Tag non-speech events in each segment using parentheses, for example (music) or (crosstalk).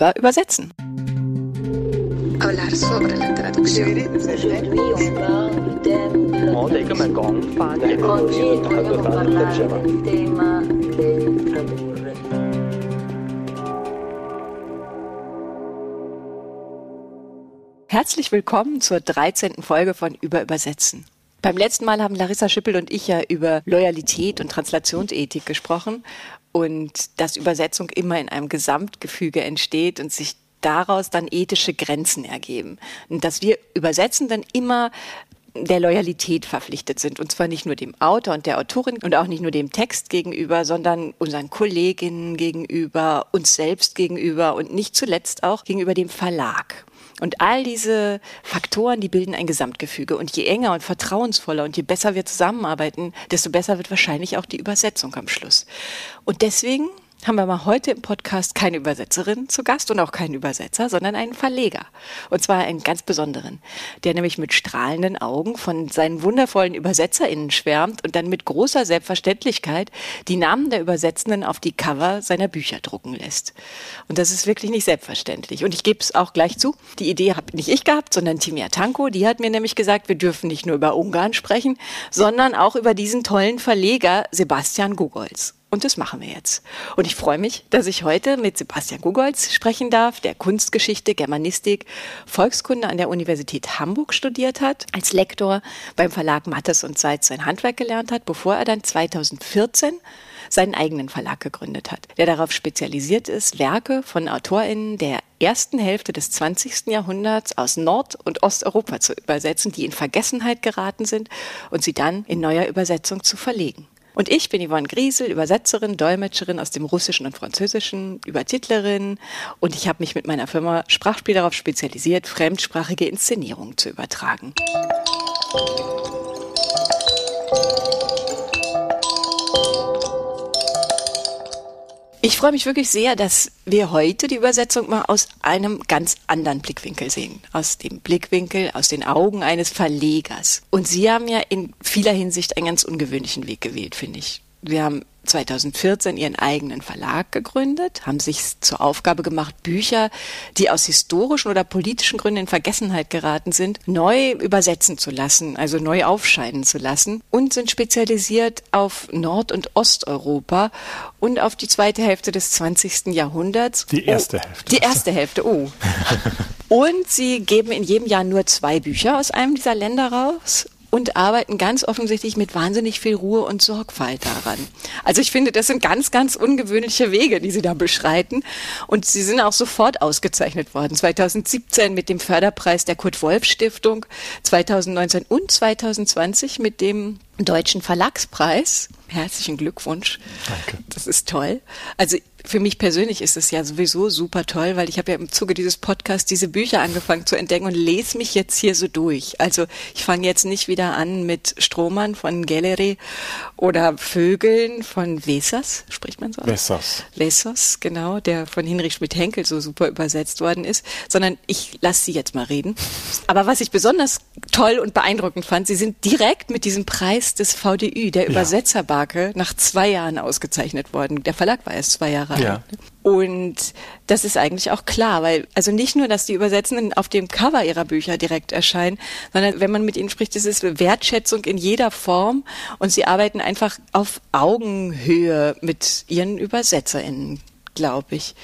über Übersetzen. Herzlich willkommen zur 13. Folge von Über Übersetzen. Beim letzten Mal haben Larissa Schippel und ich ja über Loyalität und Translationsethik gesprochen und dass Übersetzung immer in einem Gesamtgefüge entsteht und sich daraus dann ethische Grenzen ergeben. Und dass wir Übersetzenden immer der Loyalität verpflichtet sind. Und zwar nicht nur dem Autor und der Autorin und auch nicht nur dem Text gegenüber, sondern unseren Kolleginnen gegenüber, uns selbst gegenüber und nicht zuletzt auch gegenüber dem Verlag. Und all diese Faktoren, die bilden ein Gesamtgefüge. Und je enger und vertrauensvoller und je besser wir zusammenarbeiten, desto besser wird wahrscheinlich auch die Übersetzung am Schluss. Und deswegen haben wir mal heute im Podcast keine Übersetzerin zu Gast und auch keinen Übersetzer, sondern einen Verleger. Und zwar einen ganz besonderen, der nämlich mit strahlenden Augen von seinen wundervollen UbersetzerInnen schwärmt und dann mit großer Selbstverständlichkeit die Namen der Übersetzenden auf die Cover seiner Bücher drucken lässt. Und das ist wirklich nicht selbstverständlich. Und ich gebe es auch gleich zu, die Idee habe nicht ich gehabt, sondern Timia Tanko. Die hat mir nämlich gesagt, wir dürfen nicht nur über Ungarn sprechen, sondern auch über diesen tollen Verleger Sebastian Gogolz. Und das machen wir jetzt. Und ich freue mich, dass ich heute mit Sebastian Gugolz sprechen darf, der Kunstgeschichte, Germanistik, Volkskunde an der Universität Hamburg studiert hat, als Lektor beim Verlag Mattes und Seitz sein Handwerk gelernt hat, bevor er dann 2014 seinen eigenen Verlag gegründet hat, der darauf spezialisiert ist, Werke von AutorInnen der ersten Hälfte des 20. Jahrhunderts aus Nord- und Osteuropa zu übersetzen, die in Vergessenheit geraten sind und sie dann in neuer Übersetzung zu verlegen. Und ich bin Yvonne Griesel, Übersetzerin, Dolmetscherin aus dem Russischen und Französischen, Übertitlerin und ich habe mich mit meiner Firma Sprachspiel darauf spezialisiert, fremdsprachige Inszenierungen zu übertragen. Ich freue mich wirklich sehr, dass wir heute die Übersetzung mal aus einem ganz anderen Blickwinkel sehen. Aus dem Blickwinkel, aus den Augen eines Verlegers. Und Sie haben ja in vieler Hinsicht einen ganz ungewöhnlichen Weg gewählt, finde ich. Wir haben 2014 ihren eigenen Verlag gegründet, haben sich zur Aufgabe gemacht, Bücher, die aus historischen oder politischen Gründen in Vergessenheit geraten sind, neu übersetzen zu lassen, also neu aufscheinen zu lassen und sind spezialisiert auf Nord- und Osteuropa und auf die zweite Hälfte des 20. Jahrhunderts. Die erste oh, Hälfte. Die erste Hälfte, oh. (laughs) und sie geben in jedem Jahr nur zwei Bücher aus einem dieser Länder raus und arbeiten ganz offensichtlich mit wahnsinnig viel Ruhe und Sorgfalt daran. Also ich finde, das sind ganz, ganz ungewöhnliche Wege, die Sie da beschreiten. Und Sie sind auch sofort ausgezeichnet worden. 2017 mit dem Förderpreis der Kurt-Wolf-Stiftung, 2019 und 2020 mit dem Deutschen Verlagspreis. Herzlichen Glückwunsch. Danke. Das ist toll. Also für mich persönlich ist es ja sowieso super toll, weil ich habe ja im Zuge dieses Podcasts diese Bücher angefangen zu entdecken und lese mich jetzt hier so durch. Also ich fange jetzt nicht wieder an mit Strohmann von Gelleri oder Vögeln von Wesers, spricht man so? Wessers. Wessers, genau, der von Hinrich Schmidt-Henkel so super übersetzt worden ist, sondern ich lasse sie jetzt mal reden. Aber was ich besonders toll und beeindruckend fand, sie sind direkt mit diesem Preis des VDÜ, der Übersetzerbarke, nach zwei Jahren ausgezeichnet worden. Der Verlag war erst zwei Jahre alt. Ja. Und das ist eigentlich auch klar, weil also nicht nur, dass die Übersetzenden auf dem Cover ihrer Bücher direkt erscheinen, sondern wenn man mit ihnen spricht, das ist Wertschätzung in jeder Form und sie arbeiten einfach auf Augenhöhe mit ihren ÜbersetzerInnen, glaube ich.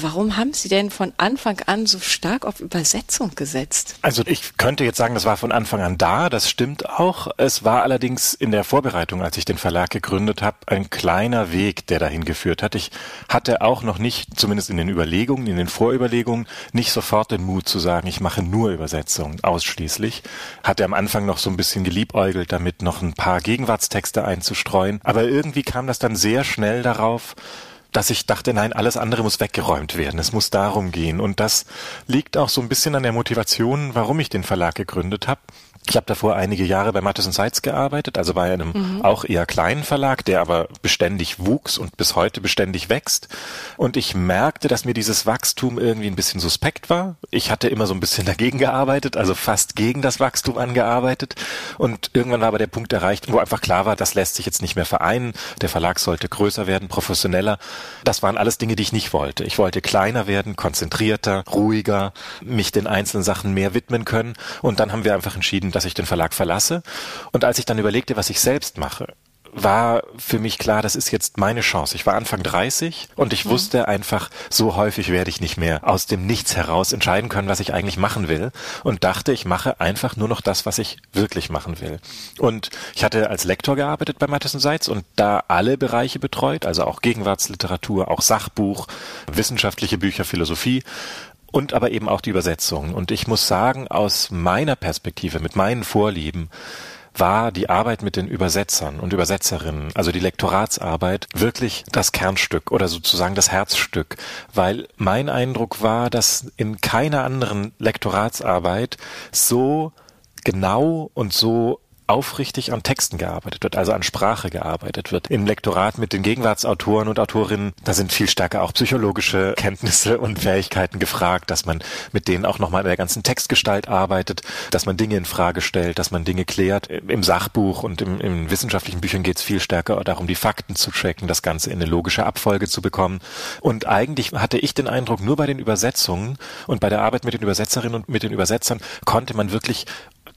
Warum haben Sie denn von Anfang an so stark auf Übersetzung gesetzt? Also ich könnte jetzt sagen, das war von Anfang an da, das stimmt auch. Es war allerdings in der Vorbereitung, als ich den Verlag gegründet habe, ein kleiner Weg, der dahin geführt hat. Ich hatte auch noch nicht, zumindest in den Überlegungen, in den Vorüberlegungen, nicht sofort den Mut zu sagen, ich mache nur Übersetzungen, ausschließlich. Hatte am Anfang noch so ein bisschen geliebäugelt, damit noch ein paar Gegenwartstexte einzustreuen. Aber irgendwie kam das dann sehr schnell darauf, dass ich dachte, nein, alles andere muss weggeräumt werden. Es muss darum gehen. Und das liegt auch so ein bisschen an der Motivation, warum ich den Verlag gegründet habe. Ich habe davor einige Jahre bei Mattes Seitz gearbeitet, also bei einem mhm. auch eher kleinen Verlag, der aber beständig wuchs und bis heute beständig wächst. Und ich merkte, dass mir dieses Wachstum irgendwie ein bisschen suspekt war. Ich hatte immer so ein bisschen (laughs) dagegen gearbeitet, also fast gegen das Wachstum angearbeitet. Und irgendwann war aber der Punkt erreicht, wo einfach klar war, das lässt sich jetzt nicht mehr vereinen. Der Verlag sollte größer werden, professioneller. Das waren alles Dinge, die ich nicht wollte. Ich wollte kleiner werden, konzentrierter, ruhiger, mich den einzelnen Sachen mehr widmen können. Und dann haben wir einfach entschieden, dass ich den Verlag verlasse. Und als ich dann überlegte, was ich selbst mache, war für mich klar, das ist jetzt meine Chance. Ich war Anfang 30 und ich mhm. wusste einfach, so häufig werde ich nicht mehr aus dem Nichts heraus entscheiden können, was ich eigentlich machen will und dachte, ich mache einfach nur noch das, was ich wirklich machen will. Und ich hatte als Lektor gearbeitet bei Matheson Seitz und da alle Bereiche betreut, also auch Gegenwartsliteratur, auch Sachbuch, wissenschaftliche Bücher, Philosophie und aber eben auch die Übersetzung. Und ich muss sagen, aus meiner Perspektive, mit meinen Vorlieben, war die Arbeit mit den Übersetzern und Übersetzerinnen, also die Lektoratsarbeit, wirklich das Kernstück oder sozusagen das Herzstück, weil mein Eindruck war, dass in keiner anderen Lektoratsarbeit so genau und so aufrichtig an Texten gearbeitet wird, also an Sprache gearbeitet wird. Im Lektorat mit den Gegenwartsautoren und Autorinnen, da sind viel stärker auch psychologische Kenntnisse und Fähigkeiten gefragt, dass man mit denen auch nochmal in der ganzen Textgestalt arbeitet, dass man Dinge in Frage stellt, dass man Dinge klärt. Im Sachbuch und im, in wissenschaftlichen Büchern geht es viel stärker darum, die Fakten zu checken, das Ganze in eine logische Abfolge zu bekommen. Und eigentlich hatte ich den Eindruck, nur bei den Übersetzungen und bei der Arbeit mit den Übersetzerinnen und mit den Übersetzern konnte man wirklich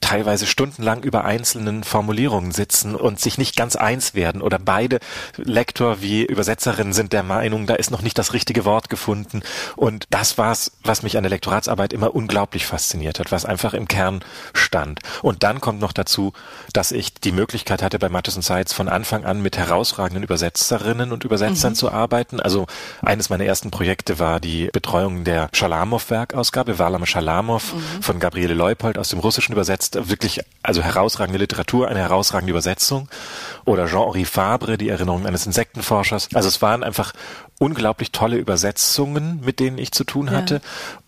teilweise stundenlang über einzelnen Formulierungen sitzen und sich nicht ganz eins werden oder beide Lektor wie Übersetzerin sind der Meinung, da ist noch nicht das richtige Wort gefunden und das war's, was mich an der Lektoratsarbeit immer unglaublich fasziniert hat, was einfach im Kern stand. Und dann kommt noch dazu, dass ich die Möglichkeit hatte, bei Mattes und Seitz von Anfang an mit herausragenden Übersetzerinnen und Übersetzern mhm. zu arbeiten. Also eines meiner ersten Projekte war die Betreuung der Schalamow-Werkausgabe, Varlam Schalamow mhm. von Gabriele Leupold aus dem Russischen übersetzt wirklich, also herausragende Literatur, eine herausragende Übersetzung. Oder Jean-Henri Fabre, die Erinnerung eines Insektenforschers. Also es waren einfach unglaublich tolle Übersetzungen, mit denen ich zu tun hatte. Ja.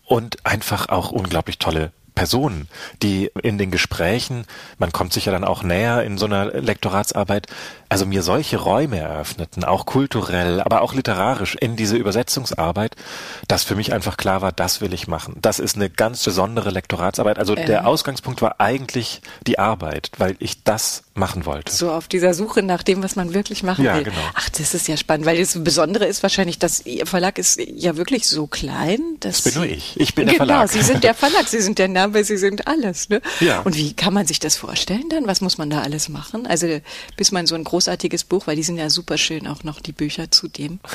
Und einfach auch unglaublich tolle Personen, die in den Gesprächen, man kommt sich ja dann auch näher in so einer Lektoratsarbeit, also mir solche Räume eröffneten, auch kulturell, aber auch literarisch in diese Übersetzungsarbeit, dass für mich einfach klar war, das will ich machen. Das ist eine ganz besondere Lektoratsarbeit. Also ähm. der Ausgangspunkt war eigentlich die Arbeit, weil ich das machen wollte. So auf dieser Suche nach dem, was man wirklich machen ja, will. Genau. Ach, das ist ja spannend, weil das Besondere ist wahrscheinlich, dass Ihr Verlag ist ja wirklich so klein. Dass das bin nur ich. Ich bin der genau, Verlag. Genau, Sie sind der (laughs) Verlag, Sie sind der Name, Sie sind alles. Ne? Ja. Und wie kann man sich das vorstellen dann? Was muss man da alles machen? Also bis man so ein großartiges Buch, weil die sind ja super schön, auch noch die Bücher zu dem. (laughs)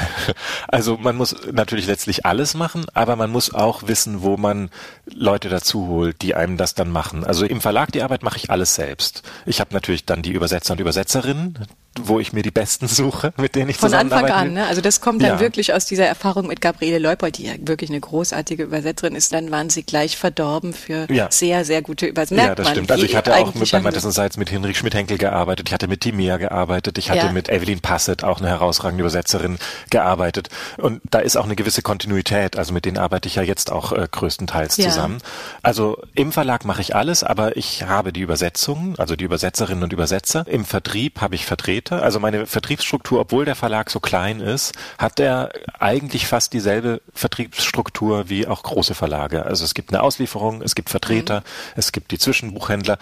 Also man muss natürlich letztlich alles machen, aber man muss auch wissen, wo man Leute dazu holt, die einem das dann machen. Also im Verlag die Arbeit mache ich alles selbst. Ich habe natürlich dann die Übersetzer und Übersetzerinnen, wo ich mir die Besten suche, mit denen ich Von Anfang an, ne? Also das kommt dann ja. wirklich aus dieser Erfahrung mit Gabriele Leupold, die ja wirklich eine großartige Übersetzerin ist. Dann waren sie gleich verdorben für ja. sehr, sehr gute Übersetzungen. Ja, das stimmt. Also ich hatte auch mit, bei Madison Seitz mit Hinrich Schmidt-Henkel gearbeitet, ich hatte mit Timea gearbeitet, ich hatte ja. mit Evelyn Passett, auch eine herausragende Übersetzerin, gearbeitet. Und da ist auch eine gewisse Kontinuität, also mit denen arbeite ich ja jetzt auch äh, größtenteils zusammen. Also im Verlag mache ich alles, aber ich habe die Übersetzungen, also die Übersetzerinnen und Übersetzer. Im Vertrieb habe ich Vertreter Vertreter. Also meine Vertriebsstruktur, obwohl der Verlag so klein ist, hat er eigentlich fast dieselbe Vertriebsstruktur wie auch große Verlage. Also es gibt eine Auslieferung, es gibt Vertreter, mhm. es gibt die Zwischenbuchhändler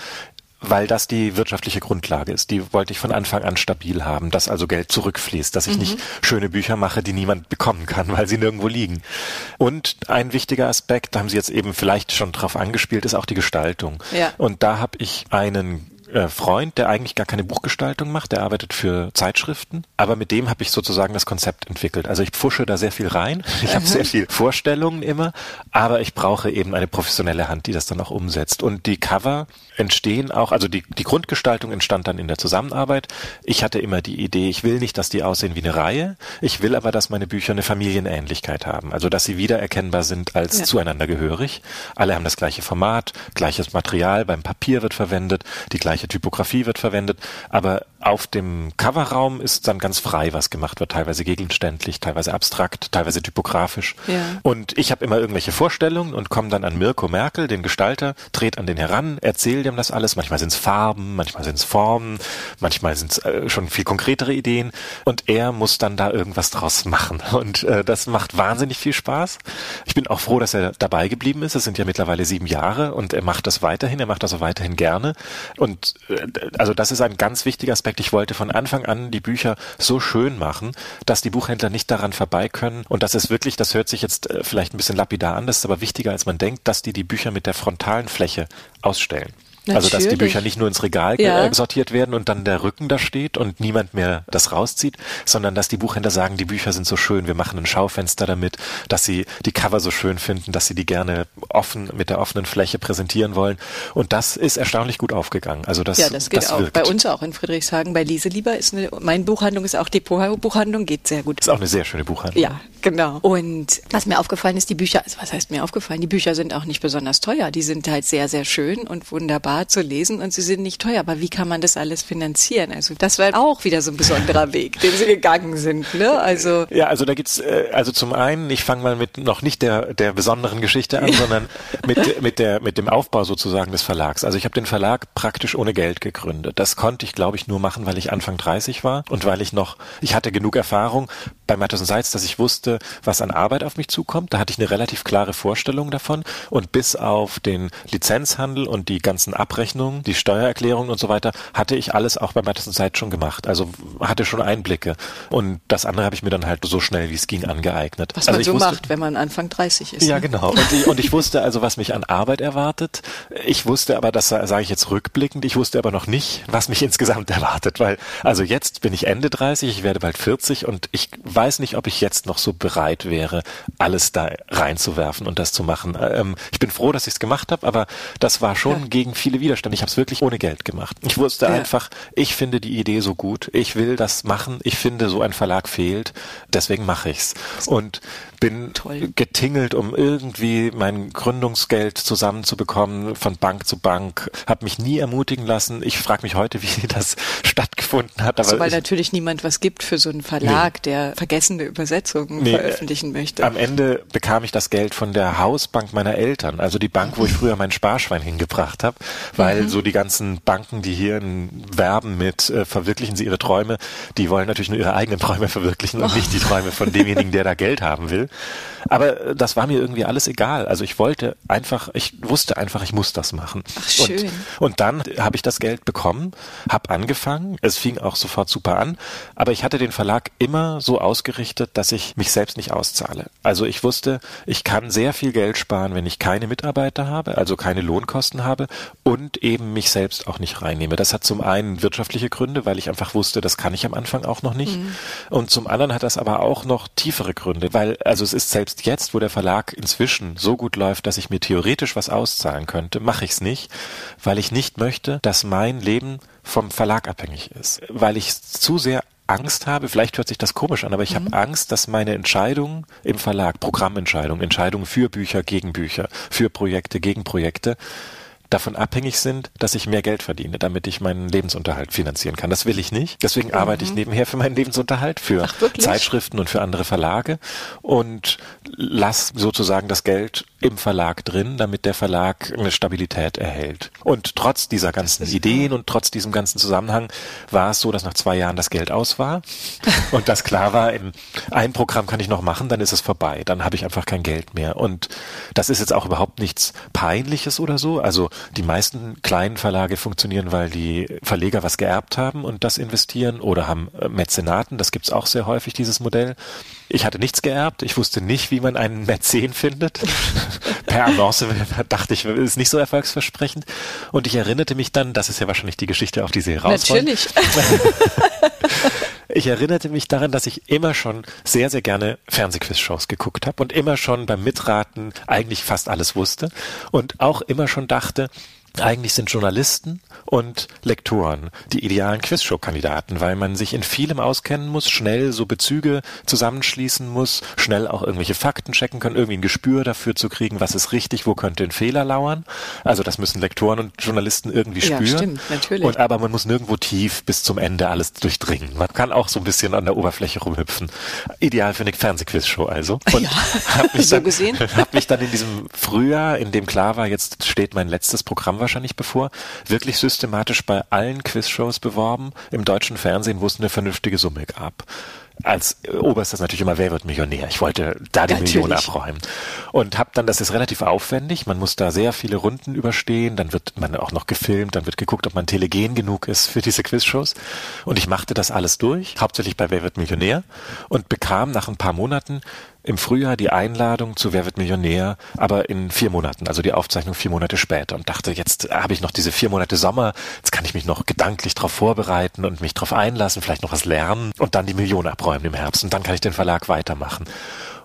weil das die wirtschaftliche Grundlage ist. Die wollte ich von Anfang an stabil haben, dass also Geld zurückfließt, dass ich mhm. nicht schöne Bücher mache, die niemand bekommen kann, weil sie nirgendwo liegen. Und ein wichtiger Aspekt, da haben Sie jetzt eben vielleicht schon drauf angespielt, ist auch die Gestaltung. Ja. Und da habe ich einen äh, Freund, der eigentlich gar keine Buchgestaltung macht, der arbeitet für Zeitschriften, aber mit dem habe ich sozusagen das Konzept entwickelt. Also ich pfusche da sehr viel rein, ich habe sehr viel Vorstellungen immer, aber ich brauche eben eine professionelle Hand, die das dann auch umsetzt. Und die Cover entstehen auch, also die, die Grundgestaltung entstand dann in der Zusammenarbeit. Ich hatte immer die Idee, ich will nicht, dass die aussehen wie eine Reihe, ich will aber, dass meine Bücher eine Familienähnlichkeit haben, also dass sie wiedererkennbar sind als ja. zueinander gehörig. Alle haben das gleiche Format, gleiches Material, beim Papier wird verwendet, die gleiche gleiche Typografie wird verwendet, aber auf dem Coverraum ist dann ganz frei, was gemacht wird, teilweise gegenständlich, teilweise abstrakt, teilweise typografisch. Ja. Und ich habe immer irgendwelche Vorstellungen und komme dann an Mirko Merkel, den Gestalter, dreht an den heran, erzähle dem das alles. Manchmal sind es Farben, manchmal sind es Formen, manchmal sind es äh, schon viel konkretere Ideen und er muss dann da irgendwas draus machen. (laughs) Und äh, das macht wahnsinnig viel Spaß. Ich bin auch froh, dass er dabei geblieben ist. Es sind ja mittlerweile sieben Jahre und er macht das weiterhin, er macht das auch weiterhin gerne. Und äh, also das ist ein ganz wichtiger Aspekt. Ich wollte von Anfang an die Bücher so schön machen, dass die Buchhändler nicht daran vorbei können. Und das ist wirklich, das hört sich jetzt äh, vielleicht ein bisschen lapidar an, das ist aber wichtiger, als man denkt, dass die die Bücher mit der frontalen Fläche ausstellen. Natürlich. Also dass die Bücher nicht nur ins Regal ja. sortiert werden und dann der Rücken da steht und niemand mehr das rauszieht, sondern dass die Buchhändler sagen, die Bücher sind so schön, wir machen ein Schaufenster damit, dass sie die Cover so schön finden, dass sie die gerne offen mit der offenen Fläche präsentieren wollen. Und das ist erstaunlich gut aufgegangen. Also das, ja, das geht das auch. Wirkt. Bei uns auch in Friedrichshagen, bei Lieselieber ist eine, meine Buchhandlung ist auch Depot-Buchhandlung, geht sehr gut. Ist auch eine sehr schöne Buchhandlung. Ja, genau. Und was mir aufgefallen ist, die Bücher, also was heißt mir aufgefallen? Die Bücher sind auch nicht besonders teuer. Die sind halt sehr, sehr schön und wunderbar zu lesen und sie sind nicht teuer. Aber wie kann man das alles finanzieren? Also das war auch wieder so ein besonderer Weg, den sie gegangen sind. Ne? Also (laughs) ja, also da gibt's äh, also zum einen, ich fange mal mit noch nicht der der besonderen Geschichte an, sondern (laughs) mit mit der mit dem Aufbau sozusagen des Verlags. Also ich habe den Verlag praktisch ohne Geld gegründet. Das konnte ich, glaube ich, nur machen, weil ich Anfang 30 war und weil ich noch ich hatte genug Erfahrung bei Matthias Seitz, dass ich wusste, was an Arbeit auf mich zukommt. Da hatte ich eine relativ klare Vorstellung davon und bis auf den Lizenzhandel und die ganzen Abrechnungen, die Steuererklärungen und so weiter, hatte ich alles auch bei Madison Zeit schon gemacht. Also hatte schon Einblicke. Und das andere habe ich mir dann halt so schnell wie es ging angeeignet. Was also man so wusste, macht, wenn man Anfang 30 ist. Ja, ne? genau. Und ich, und ich wusste also, was mich an Arbeit erwartet. Ich wusste aber, das sage ich jetzt rückblickend, ich wusste aber noch nicht, was mich (laughs) insgesamt erwartet. Weil, also jetzt bin ich Ende 30, ich werde bald 40 und ich weiß nicht, ob ich jetzt noch so bereit wäre, alles da reinzuwerfen und das zu machen. Ähm, ich bin froh, dass ich es gemacht habe, aber das war schon ja. gegen viele Widerstände. Ich habe es wirklich ohne Geld gemacht. Ich wusste ja. einfach, ich finde die Idee so gut, ich will das machen, ich finde, so ein Verlag fehlt, deswegen mache ich's. Und bin Toll. getingelt, um irgendwie mein Gründungsgeld zusammenzubekommen von Bank zu Bank, habe mich nie ermutigen lassen. Ich frage mich heute, (laughs) wie das stattgefunden hat. Also, weil ich, natürlich niemand was gibt für so einen Verlag, nee. der vergessene Übersetzungen nee, veröffentlichen möchte. Am Ende bekam ich das Geld von der Hausbank meiner Eltern, also die Bank, wo ich früher mein Sparschwein hingebracht habe, weil mhm. so die ganzen Banken, die hier werben mit äh, verwirklichen sie ihre Träume, die wollen natürlich nur ihre eigenen Träume verwirklichen und oh. nicht die Träume von demjenigen, der da Geld haben will. Aber äh, das war mir irgendwie alles egal. Also ich wollte einfach, ich wusste einfach, ich muss das machen. Ach, schön. Und, und dann habe ich das Geld bekommen, habe angefangen. Es fing auch sofort super an. Aber ich hatte den Verlag immer so ausgerichtet, dass ich mich selbst nicht auszahle. Also ich wusste, ich kann sehr viel Geld sparen, wenn ich keine Mitarbeiter habe, also keine Lohnkosten habe und eben mich selbst auch nicht reinnehme. Das hat zum einen wirtschaftliche Gründe, weil ich einfach wusste, das kann ich am Anfang auch noch nicht. Mhm. Und zum anderen hat das aber auch noch tiefere Gründe, weil also es ist selbst jetzt, wo der Verlag inzwischen so gut läuft, dass ich mir theoretisch was auszahlen könnte, mache ich es nicht, weil ich nicht möchte, dass mein Leben vom Verlag abhängig ist, weil ich zu sehr Angst habe, vielleicht hört sich das komisch an, aber ich mhm. habe Angst, dass meine Entscheidungen im Verlag, Programmentscheidungen, Entscheidungen für Bücher, gegen Bücher, für Projekte, gegen Projekte, davon abhängig sind, dass ich mehr Geld verdiene, damit ich meinen Lebensunterhalt finanzieren kann. Das will ich nicht. Deswegen mhm. arbeite ich nebenher für meinen Lebensunterhalt, für Ach, Zeitschriften und für andere Verlage und lass sozusagen das Geld im Verlag drin, damit der Verlag eine Stabilität erhält. Und trotz dieser ganzen Ideen und trotz diesem ganzen Zusammenhang war es so, dass nach zwei Jahren das Geld aus war und das klar war, in ein Programm kann ich noch machen, dann ist es vorbei, dann habe ich einfach kein Geld mehr. Und das ist jetzt auch überhaupt nichts Peinliches oder so. Also die meisten kleinen Verlage funktionieren, weil die Verleger was geerbt haben und das investieren oder haben Mäzenaten, das gibt's auch sehr häufig, dieses Modell. Ich hatte nichts geerbt, ich wusste nicht, wie man einen Mäzen findet. (laughs) per Annonce dachte ich, ist nicht so erfolgsversprechend. Und ich erinnerte mich dann, das ist ja wahrscheinlich die Geschichte, auf die Sie raus Natürlich. (laughs) Ich erinnerte mich daran, dass ich immer schon sehr, sehr gerne Fernsehquiz-Shows geguckt habe und immer schon beim Mitraten eigentlich fast alles wusste und auch immer schon dachte, Eigentlich sind Journalisten und Lektoren die idealen Quizshow-Kandidaten, weil man sich in vielem auskennen muss, schnell so Bezüge zusammenschließen muss, schnell auch irgendwelche Fakten checken können, irgendwie ein Gespür dafür zu kriegen, was ist richtig, wo könnte ein Fehler lauern. Also das müssen Lektoren und Journalisten irgendwie spüren. Ja, stimmt, natürlich. Und aber man muss nirgendwo tief bis zum Ende alles durchdringen. Man kann auch so ein bisschen an der Oberfläche rumhüpfen. Ideal für eine Fernsehquizshow also. (laughs) Und ja, hab mich so dann, gesehen. (laughs) Hab mich dann in diesem Frühjahr, in dem klar war, jetzt steht mein letztes Programm wahrscheinlich bevor, wirklich systematisch bei allen Quizshows beworben im deutschen Fernsehen, wo es eine vernünftige Summe gab als oberstes natürlich immer, wer wird Millionär? Ich wollte da die Natürlich. Million abräumen. Und habe dann, das ist relativ aufwendig, man muss da sehr viele Runden überstehen, dann wird man auch noch gefilmt, dann wird geguckt, ob man telegen genug ist für diese Quizshows. Und ich machte das alles durch, hauptsächlich bei Wer wird Millionär und bekam nach ein paar Monaten im Frühjahr die Einladung zu Wer wird Millionär, aber in vier Monaten, also die Aufzeichnung vier Monate später und dachte, jetzt habe ich noch diese vier Monate Sommer, jetzt kann ich mich noch gedanklich darauf vorbereiten und mich darauf einlassen, vielleicht noch was lernen und dann die Million abräumen im Herbst und dann kann ich den Verlag weitermachen.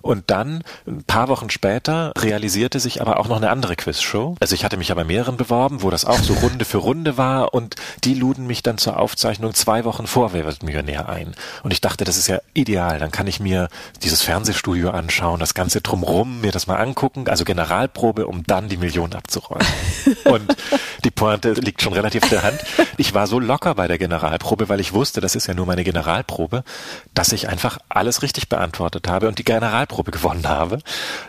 Und dann, ein paar Wochen später, realisierte sich aber auch noch eine andere Quizshow. Also ich hatte mich ja bei mehreren beworben, wo das auch so Runde für Runde war und die luden mich dann zur Aufzeichnung zwei Wochen vor Wer wird Millionär ein. Und ich dachte, das ist ja ideal. Dann kann ich mir dieses Fernsehstudio anschauen, das Ganze drumrum, mir das mal angucken, also Generalprobe, um dann die Million abzuräumen. (laughs) und die Pointe liegt schon relativ in der Hand. Ich war so locker bei der Generalprobe, weil ich wusste, das ist ja nur meine Generalprobe, dass ich einfach alles richtig beantwortet habe und die Generalprobe Generalprobe gewonnen habe.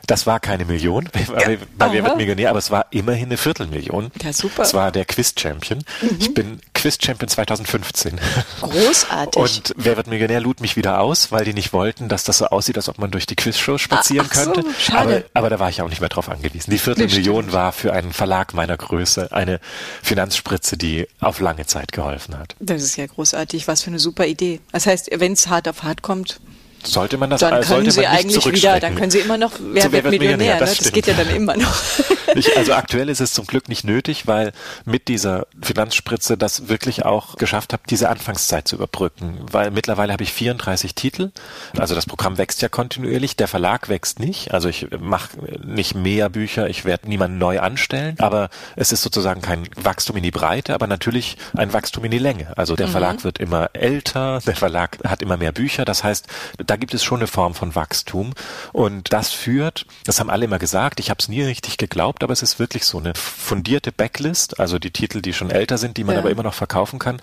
Das war keine Million bei, bei Wer wird Millionär, aber es war immerhin eine Viertelmillion. Ja, super. Es war der Quiz-Champion. Mhm. Ich bin Quiz-Champion 2015. Großartig. Und Wer wird Millionär lud mich wieder aus, weil die nicht wollten, dass das so aussieht, als ob man durch die Quizshow spazieren ah, könnte. So, schade. Aber, aber da war ich auch nicht mehr drauf angewiesen. Die Viertelmillion war für einen Verlag meiner Größe eine Finanzspritze, die auf lange Zeit geholfen hat. Das ist ja großartig. Was für eine super Idee. Das heißt, wenn es hart auf hart kommt, sollte man das dann können sollte Sie eigentlich wieder, dann können Sie immer noch, wer, so, wer wird Millionär, Millionär das, ne? das geht ja dann immer noch. (laughs) Ich, also aktuell ist es zum Glück nicht nötig, weil mit dieser Finanzspritze das wirklich auch geschafft habe, diese Anfangszeit zu überbrücken. Weil mittlerweile habe ich 34 Titel. Also das Programm wächst ja kontinuierlich, der Verlag wächst nicht. Also ich mache nicht mehr Bücher, ich werde niemanden neu anstellen, aber es ist sozusagen kein Wachstum in die Breite, aber natürlich ein Wachstum in die Länge. Also der mhm. Verlag wird immer älter, der Verlag hat immer mehr Bücher. Das heißt, da gibt es schon eine Form von Wachstum. Und das führt, das haben alle immer gesagt, ich habe es nie richtig geglaubt, aber es ist wirklich so eine fundierte Backlist, also die Titel, die schon älter sind, die man ja. aber immer noch verkaufen kann,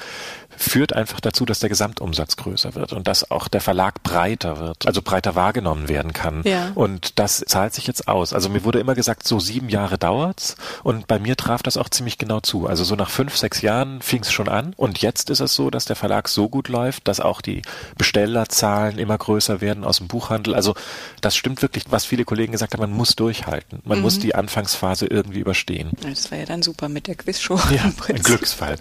führt einfach dazu, dass der Gesamtumsatz größer wird und dass auch der Verlag breiter wird, also breiter wahrgenommen werden kann. Ja. Und das zahlt sich jetzt aus. Also mir wurde immer gesagt, so sieben Jahre dauert's und bei mir traf das auch ziemlich genau zu. Also so nach fünf, sechs Jahren fing es schon an und jetzt ist es so, dass der Verlag so gut läuft, dass auch die Bestellerzahlen immer größer werden aus dem Buchhandel. Also das stimmt wirklich, was viele Kollegen gesagt haben, man muss durchhalten. Man mhm. muss die Anfangsphase irgendwie überstehen. Das war ja dann super mit der Quizshow. Ja, (laughs) ein Glücksfall.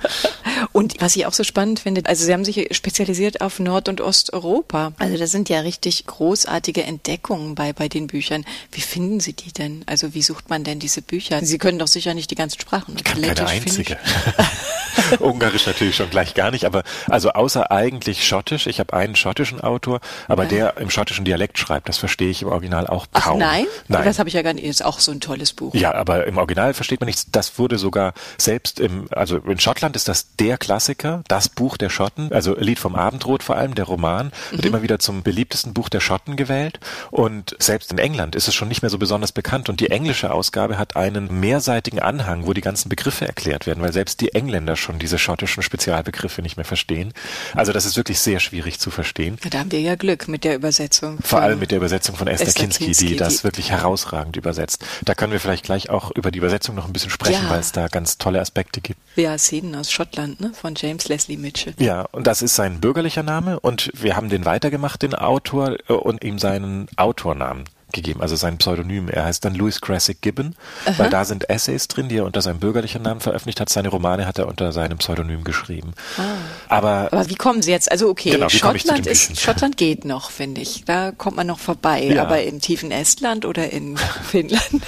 Und was ich auch so spannend spannend finde, also Sie haben sich spezialisiert auf Nord- und Osteuropa. Also das sind ja richtig großartige Entdeckungen bei, bei den Büchern. Wie finden Sie die denn? Also wie sucht man denn diese Bücher? Sie können doch sicher nicht die ganzen Sprachen. Ich kann keine einzige. (laughs) Ungarisch natürlich schon gleich gar nicht, aber also außer eigentlich Schottisch. Ich habe einen schottischen Autor, aber ja. der im schottischen Dialekt schreibt, das verstehe ich im Original auch kaum. Ach nein? nein. Das habe ich ja gar nicht. Das ist auch so ein tolles Buch. Ja, aber im Original versteht man nichts. Das wurde sogar selbst im, also in Schottland ist das der Klassiker, das Buch der Schotten, also Lied vom Abendrot vor allem, der Roman, wird mhm. immer wieder zum beliebtesten Buch der Schotten gewählt. Und selbst in England ist es schon nicht mehr so besonders bekannt. Und die englische Ausgabe hat einen mehrseitigen Anhang, wo die ganzen Begriffe erklärt werden, weil selbst die Engländer schon diese schottischen Spezialbegriffe nicht mehr verstehen. Also das ist wirklich sehr schwierig zu verstehen. Da haben wir ja Glück mit der Übersetzung. Vor allem mit der Übersetzung von Esther, Esther Kinski, Kinski, die das wirklich herausragend übersetzt. Da können wir vielleicht gleich auch über die Übersetzung noch ein bisschen sprechen, ja. weil es da ganz tolle Aspekte gibt. Ja, Szenen aus Schottland, ne? von James Leslie Mitchell. Ja, und das ist sein bürgerlicher Name und wir haben den weitergemacht, den Autor, äh, und ihm seinen Autornamen gegeben, also sein Pseudonym. Er heißt dann Louis Crassick Gibbon, Aha. weil da sind Essays drin, die er unter seinem bürgerlichen Namen veröffentlicht hat. Seine Romane hat er unter seinem Pseudonym geschrieben. Ah. Aber, aber wie kommen Sie jetzt? Also okay, genau, Schottland ist Schottland geht noch, finde ich. Da kommt man noch vorbei. Ja. Aber im tiefen Estland oder in (laughs) Finnland?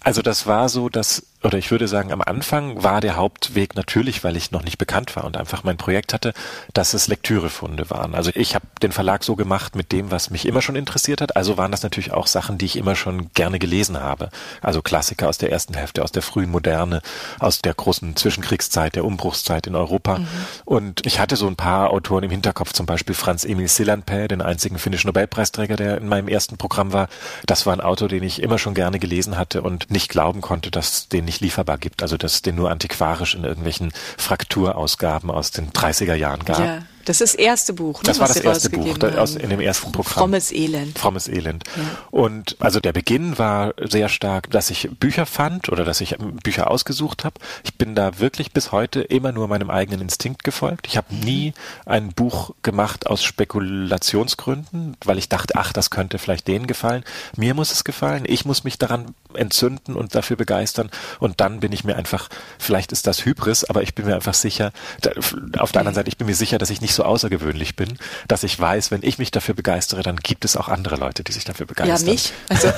Also das war so, dass oder ich würde sagen, am Anfang war der Hauptweg natürlich, weil ich noch nicht bekannt war und einfach mein Projekt hatte, dass es Lektürefunde waren. Also ich habe den Verlag so gemacht mit dem, was mich immer schon interessiert hat. Also waren das natürlich auch Sachen, die ich immer schon gerne gelesen habe. Also Klassiker aus der ersten Hälfte, aus der frühen Moderne, aus der großen Zwischenkriegszeit, der Umbruchszeit in Europa. Mhm. Und ich hatte so ein paar Autoren im Hinterkopf, zum Beispiel Franz Emil Sillanpää, den einzigen finnischen Nobelpreisträger, der in meinem ersten Programm war. Das war ein Autor, den ich immer schon gerne gelesen hatte und nicht glauben konnte, dass den nicht lieferbar gibt. Also dass es den nur antiquarisch in irgendwelchen Frakturausgaben aus den 30er Jahren gab. Ja. Das ist das erste Buch. Ne, das war das erste Buch da, aus, in dem ersten Programm. Frommes Elend. Frommes Elend. Ja. Und also der Beginn war sehr stark, dass ich Bücher fand oder dass ich Bücher ausgesucht habe. Ich bin da wirklich bis heute immer nur meinem eigenen Instinkt gefolgt. Ich habe nie ein Buch gemacht aus Spekulationsgründen, weil ich dachte, ach, das könnte vielleicht denen gefallen. Mir muss es gefallen. Ich muss mich daran entzünden und dafür begeistern. Und dann bin ich mir einfach, vielleicht ist das Hybris, aber ich bin mir einfach sicher, da, auf der anderen Seite, ich bin mir sicher, dass ich nicht so außergewöhnlich bin, dass ich weiß, wenn ich mich dafür begeistere, dann gibt es auch andere Leute, die sich dafür begeistern. Ja, mich. Also.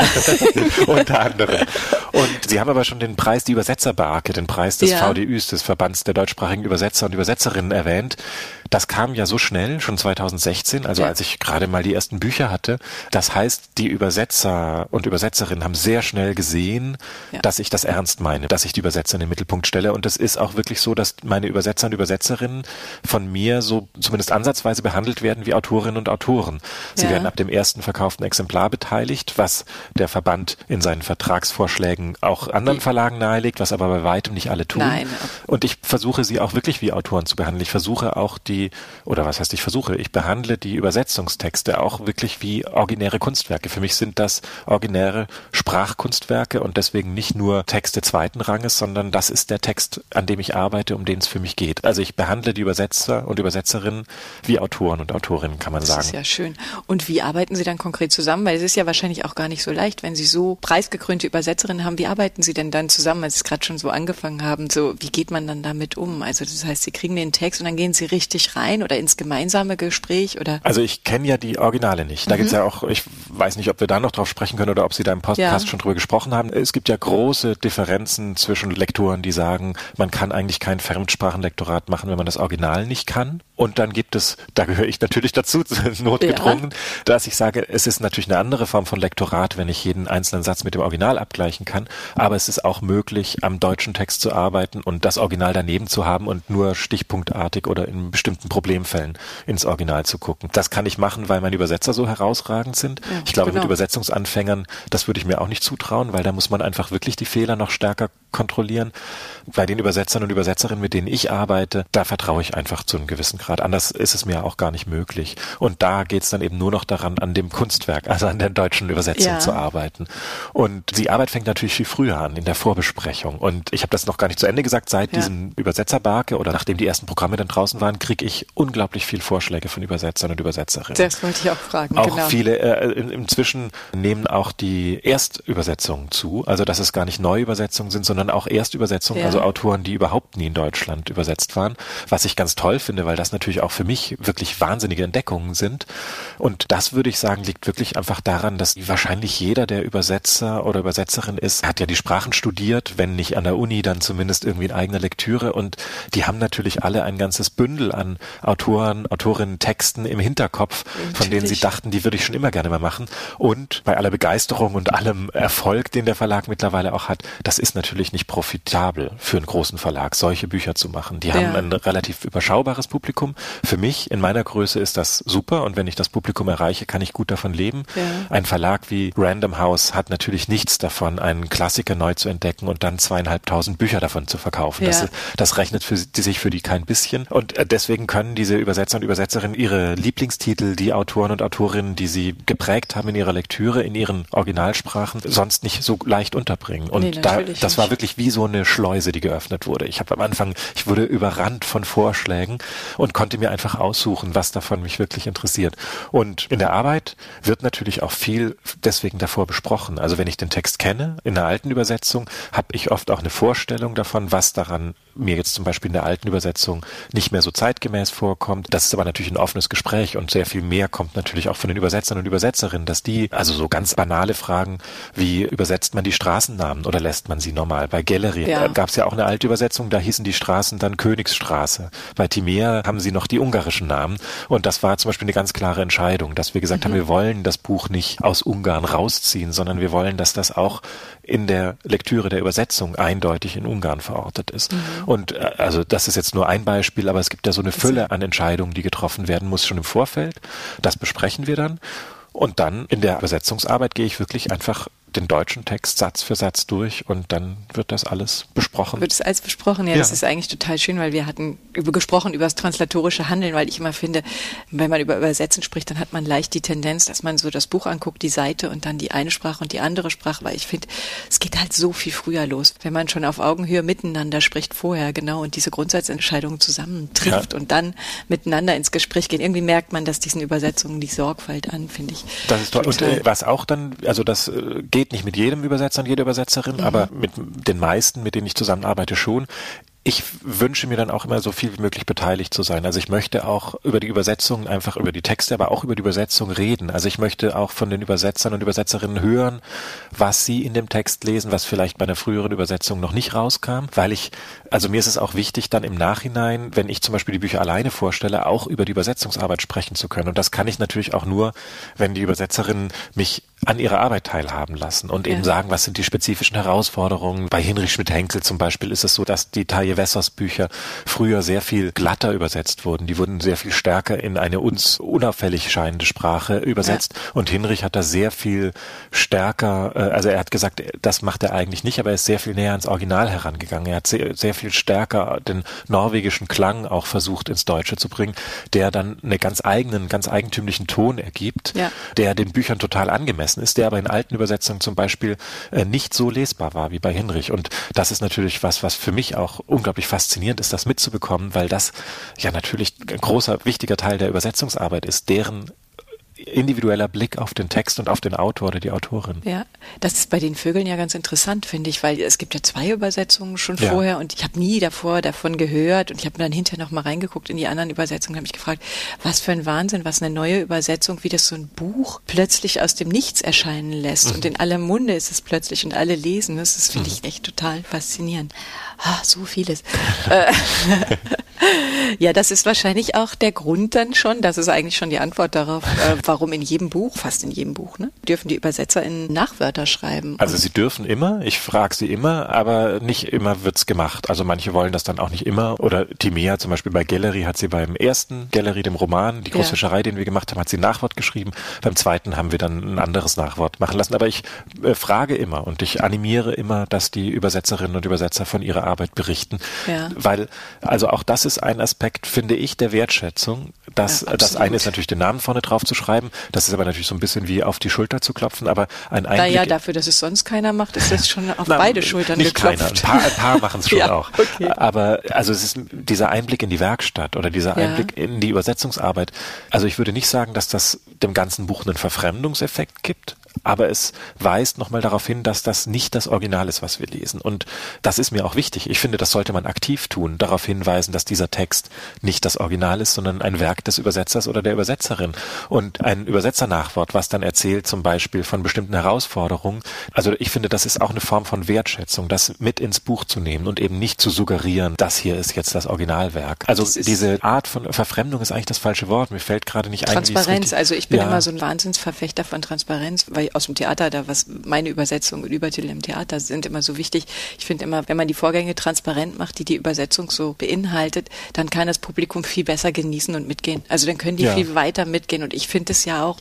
(laughs) Unter anderem. Und Sie haben aber schon den Preis, die Übersetzerbarke, den Preis des ja. VDÜs, des Verbands der deutschsprachigen Übersetzer und Übersetzerinnen erwähnt. Das kam ja so schnell, schon 2016, also ja. als ich gerade mal die ersten Bücher hatte. Das heißt, die Übersetzer und Übersetzerinnen haben sehr schnell gesehen, ja. dass ich das ernst meine, dass ich die Übersetzer in den Mittelpunkt stelle. Und es ist auch wirklich so, dass meine Übersetzer und Übersetzerinnen von mir so zumindest ansatzweise behandelt werden wie Autorinnen und Autoren. Sie ja. werden ab dem ersten verkauften Exemplar beteiligt, was der Verband in seinen Vertragsvorschlägen auch anderen Verlagen nahelegt, was aber bei weitem nicht alle tun. Nein. Und ich versuche sie auch wirklich wie Autoren zu behandeln. Ich versuche auch die oder was heißt ich versuche, ich behandle die Übersetzungstexte auch wirklich wie originäre Kunstwerke. Für mich sind das originäre Sprachkunstwerke und deswegen nicht nur Texte zweiten Ranges, sondern das ist der Text, an dem ich arbeite, um den es für mich geht. Also ich behandle die Übersetzer und Übersetzerinnen wie Autoren und Autorinnen, kann man sagen. Das ist ja schön. Und wie arbeiten Sie dann konkret zusammen? Weil es ist ja wahrscheinlich auch gar nicht so leicht, wenn Sie so preisgekrönte Übersetzerinnen haben. Wie arbeiten Sie denn dann zusammen, als Sie es gerade schon so angefangen haben? So, wie geht man dann damit um? Also das heißt, Sie kriegen den Text und dann gehen Sie richtig rein oder ins gemeinsame Gespräch oder? Also ich kenne ja die Originale nicht. Da mhm. gibt's ja auch, ich weiß nicht, ob wir da noch drauf sprechen können oder ob Sie da im Podcast ja. schon drüber gesprochen haben. Es gibt ja große Differenzen zwischen Lektoren, die sagen, man kann eigentlich kein Fremdsprachenlektorat machen, wenn man das Original nicht kann. Und dann gibt es, da gehöre ich natürlich dazu, (laughs) notgedrungen, ja. dass ich sage, es ist natürlich eine andere Form von Lektorat, wenn ich jeden einzelnen Satz mit dem Original abgleichen kann. Aber es ist auch möglich, am deutschen Text zu arbeiten und das Original daneben zu haben und nur stichpunktartig oder in bestimmten Problemfällen ins Original zu gucken. Das kann ich machen, weil meine Übersetzer so herausragend sind. Ja, ich glaube, genau. mit Übersetzungsanfängern, das würde ich mir auch nicht zutrauen, weil da muss man einfach wirklich die Fehler noch stärker kontrollieren. Bei den Übersetzern und Übersetzerinnen, mit denen ich arbeite, da vertraue ich einfach zu einem gewissen Grad. Anders ist es mir auch gar nicht möglich. Und da geht es dann eben nur noch daran, an dem Kunstwerk, also an der deutschen Übersetzung ja. zu arbeiten. Und die Arbeit fängt natürlich viel früher an, in der Vorbesprechung. Und ich habe das noch gar nicht zu Ende gesagt, seit ja. diesem Übersetzerbarke oder nachdem die ersten Programme dann draußen waren, kriege ich unglaublich viel Vorschläge von Übersetzern und Übersetzerinnen. Das wollte ich auch fragen. Auch genau. viele, äh, inzwischen nehmen auch die Erstübersetzungen zu, also dass es gar nicht Neuübersetzungen sind, sondern auch Erstübersetzungen, ja. also Autoren, die überhaupt nie in Deutschland übersetzt waren, was ich ganz toll finde, weil das natürlich auch für mich wirklich wahnsinnige Entdeckungen sind. Und das würde ich sagen, liegt wirklich einfach daran, dass wahrscheinlich jeder, der Übersetzer oder Übersetzerin ist, hat ja die Sprachen studiert, wenn nicht an der Uni, dann zumindest irgendwie in eigener Lektüre. Und die haben natürlich alle ein ganzes Bündel an Autoren, Autorinnen, Texten im Hinterkopf, natürlich. von denen sie dachten, die würde ich schon immer gerne mal machen. Und bei aller Begeisterung und allem Erfolg, den der Verlag mittlerweile auch hat, das ist natürlich nicht profitabel für einen großen Verlag, solche Bücher zu machen. Die ja. haben ein relativ überschaubares Publikum. Für mich in meiner Größe ist das super und wenn ich das Publikum erreiche, kann ich gut davon leben. Ja. Ein Verlag wie Random House hat natürlich nichts davon, einen Klassiker neu zu entdecken und dann zweieinhalbtausend Bücher davon zu verkaufen. Ja. Das, das rechnet für sich für die kein bisschen. Und äh, deswegen können diese Übersetzer und Übersetzerinnen ihre Lieblingstitel, die Autoren und Autorinnen, die sie geprägt haben in ihrer Lektüre, in ihren Originalsprachen, sonst nicht so leicht unterbringen. Und nee, da, das war wirklich wie so eine Schleuse, die geöffnet wurde. Ich habe am Anfang, ich wurde überrannt von Vorschlägen und konnte mir einfach aussuchen, was davon mich wirklich interessiert. Und in der Arbeit wird natürlich auch viel deswegen davor besprochen. Also wenn ich den Text kenne, in der alten Übersetzung, habe ich oft auch eine Vorstellung davon, was daran mir jetzt zum Beispiel in der alten Übersetzung nicht mehr so zeitgemäß vorkommt. Das ist aber natürlich ein offenes Gespräch und sehr viel mehr kommt natürlich auch von den Übersetzern und Übersetzerinnen, dass die, also so ganz banale Fragen wie übersetzt man die Straßennamen oder lässt man sie normal? Bei Gallery ja. gab es ja auch eine alte Übersetzung, da hießen die Straßen dann Königsstraße. Bei Timea haben sie noch die ungarischen Namen und das war zum Beispiel eine ganz klare Entscheidung, dass wir gesagt mhm. haben, wir wollen das Buch nicht aus Ungarn rausziehen, sondern wir wollen, dass das auch in der Lektüre der Übersetzung eindeutig in Ungarn verortet ist. Mhm. Und äh, also das ist jetzt nur ein Beispiel, aber es gibt ja so eine Fülle an Entscheidungen, die getroffen werden muss schon im Vorfeld. Das besprechen wir dann. Und dann in der Übersetzungsarbeit gehe ich wirklich einfach den deutschen Text Satz für Satz durch und dann wird das alles besprochen. Wird es alles besprochen? Ja, ja, das ist eigentlich total schön, weil wir hatten über, gesprochen über das translatorische Handeln, weil ich immer finde, wenn man über Übersetzen spricht, dann hat man leicht die Tendenz, dass man so das Buch anguckt, die Seite und dann die eine Sprache und die andere Sprache, weil ich finde, es geht halt so viel früher los, wenn man schon auf Augenhöhe miteinander spricht vorher, genau, und diese Grundsatzentscheidungen zusammentrifft ja. und dann miteinander ins Gespräch gehen. Irgendwie merkt man, dass diesen Übersetzungen die Sorgfalt an, finde ich. Das ist toll. Und äh, was auch dann, also das äh, geht geht nicht mit jedem Übersetzer und jeder Übersetzerin, mhm. aber mit den meisten, mit denen ich zusammenarbeite, schon ich wünsche mir dann auch immer so viel wie möglich beteiligt zu sein. Also ich möchte auch über die Übersetzung, einfach über die Texte, aber auch über die Übersetzung reden. Also ich möchte auch von den Übersetzern und Übersetzerinnen hören, was sie in dem Text lesen, was vielleicht bei einer früheren Übersetzung noch nicht rauskam, weil ich, also mir ist es auch wichtig, dann im Nachhinein, wenn ich zum Beispiel die Bücher alleine vorstelle, auch über die Übersetzungsarbeit sprechen zu können. Und das kann ich natürlich auch nur, wenn die Übersetzerinnen mich an ihrer Arbeit teilhaben lassen und ja. eben sagen, was sind die spezifischen Herausforderungen. Bei Hinrich Schmidt-Henkel zum Beispiel ist es so, dass die Taille Wessers Bücher früher sehr viel glatter übersetzt wurden. Die wurden sehr viel stärker in eine uns unauffällig scheinende Sprache übersetzt. Ja. Und Hinrich hat da sehr viel stärker, äh, also er hat gesagt, das macht er eigentlich nicht, aber er ist sehr viel näher ans Original herangegangen. Er hat sehr, sehr viel stärker den norwegischen Klang auch versucht ins Deutsche zu bringen, der dann einen ganz eigenen, ganz eigentümlichen Ton ergibt, ja. der den Büchern total angemessen ist, der aber in alten Übersetzungen zum Beispiel äh, nicht so lesbar war wie bei Hinrich. Und das ist natürlich was, was für mich auch unglaublich faszinierend ist, das mitzubekommen, weil das ja natürlich ein großer, wichtiger Teil der Übersetzungsarbeit ist, deren individueller Blick auf den Text und auf den Autor oder die Autorin. Ja, das ist bei den Vögeln ja ganz interessant, finde ich, weil es gibt ja zwei Übersetzungen schon ja. vorher und ich habe nie davor davon gehört und ich habe dann hinterher noch mal reingeguckt in die anderen Übersetzungen, habe mich gefragt, was für ein Wahnsinn, was eine neue Übersetzung, wie das so ein Buch plötzlich aus dem Nichts erscheinen lässt mhm. und in aller Munde ist es plötzlich und alle lesen. Das, das finde mhm. ich echt total faszinierend. Ah, so vieles. (laughs) (laughs) Ja, das ist wahrscheinlich auch der Grund dann schon, das ist eigentlich schon die Antwort darauf, äh, warum in jedem Buch, fast in jedem Buch, ne, dürfen die Übersetzer in Nachwörter schreiben. Also sie dürfen immer, ich frage sie immer, aber nicht immer wird's gemacht. Also manche wollen das dann auch nicht immer. Oder Timea zum Beispiel bei Gallery hat sie beim ersten Gallery, dem Roman, die Großfischerei, ja. den wir gemacht haben, hat sie ein Nachwort geschrieben. Beim zweiten haben wir dann ein anderes Nachwort machen lassen. Aber ich äh, frage immer und ich animiere immer, dass die Übersetzerinnen und Übersetzer von ihrer Arbeit berichten. Ja. Weil, also auch das ist ein Aspekt, finde ich, der Wertschätzung. Dass, ja, das eine ist natürlich den Namen vorne drauf zu schreiben. Das ist aber natürlich so ein bisschen wie auf die Schulter zu klopfen. Aber ein Einblick. Naja, dafür, dass es sonst keiner macht, ist das schon auf (laughs) Na, beide Schultern nicht geklopft. Keiner. Ein paar, ein paar machen es (laughs) schon ja, auch. Okay. Aber also es ist dieser Einblick in die Werkstatt oder dieser Einblick in die Übersetzungsarbeit. Also ich würde nicht sagen, dass das dem ganzen Buch einen Verfremdungseffekt gibt aber es weist nochmal darauf hin, dass das nicht das Original ist, was wir lesen. Und das ist mir auch wichtig. Ich finde, das sollte man aktiv tun, darauf hinweisen, dass dieser Text nicht das Original ist, sondern ein Werk des Übersetzers oder der Übersetzerin. Und ein Übersetzernachwort, was dann erzählt zum Beispiel von bestimmten Herausforderungen. Also ich finde, das ist auch eine Form von Wertschätzung, das mit ins Buch zu nehmen und eben nicht zu suggerieren, das hier ist jetzt das Originalwerk. Also diese Art von Verfremdung ist eigentlich das falsche Wort. Mir fällt gerade nicht ein. Transparenz. Also ich bin ja. immer so ein Wahnsinnsverfechter von Transparenz, weil aus dem Theater, da was meine Übersetzung und Übertitel im Theater sind immer so wichtig. Ich finde immer, wenn man die Vorgänge transparent macht, die die Übersetzung so beinhaltet, dann kann das Publikum viel besser genießen und mitgehen. Also dann können die ja. viel weiter mitgehen. Und ich finde es ja auch,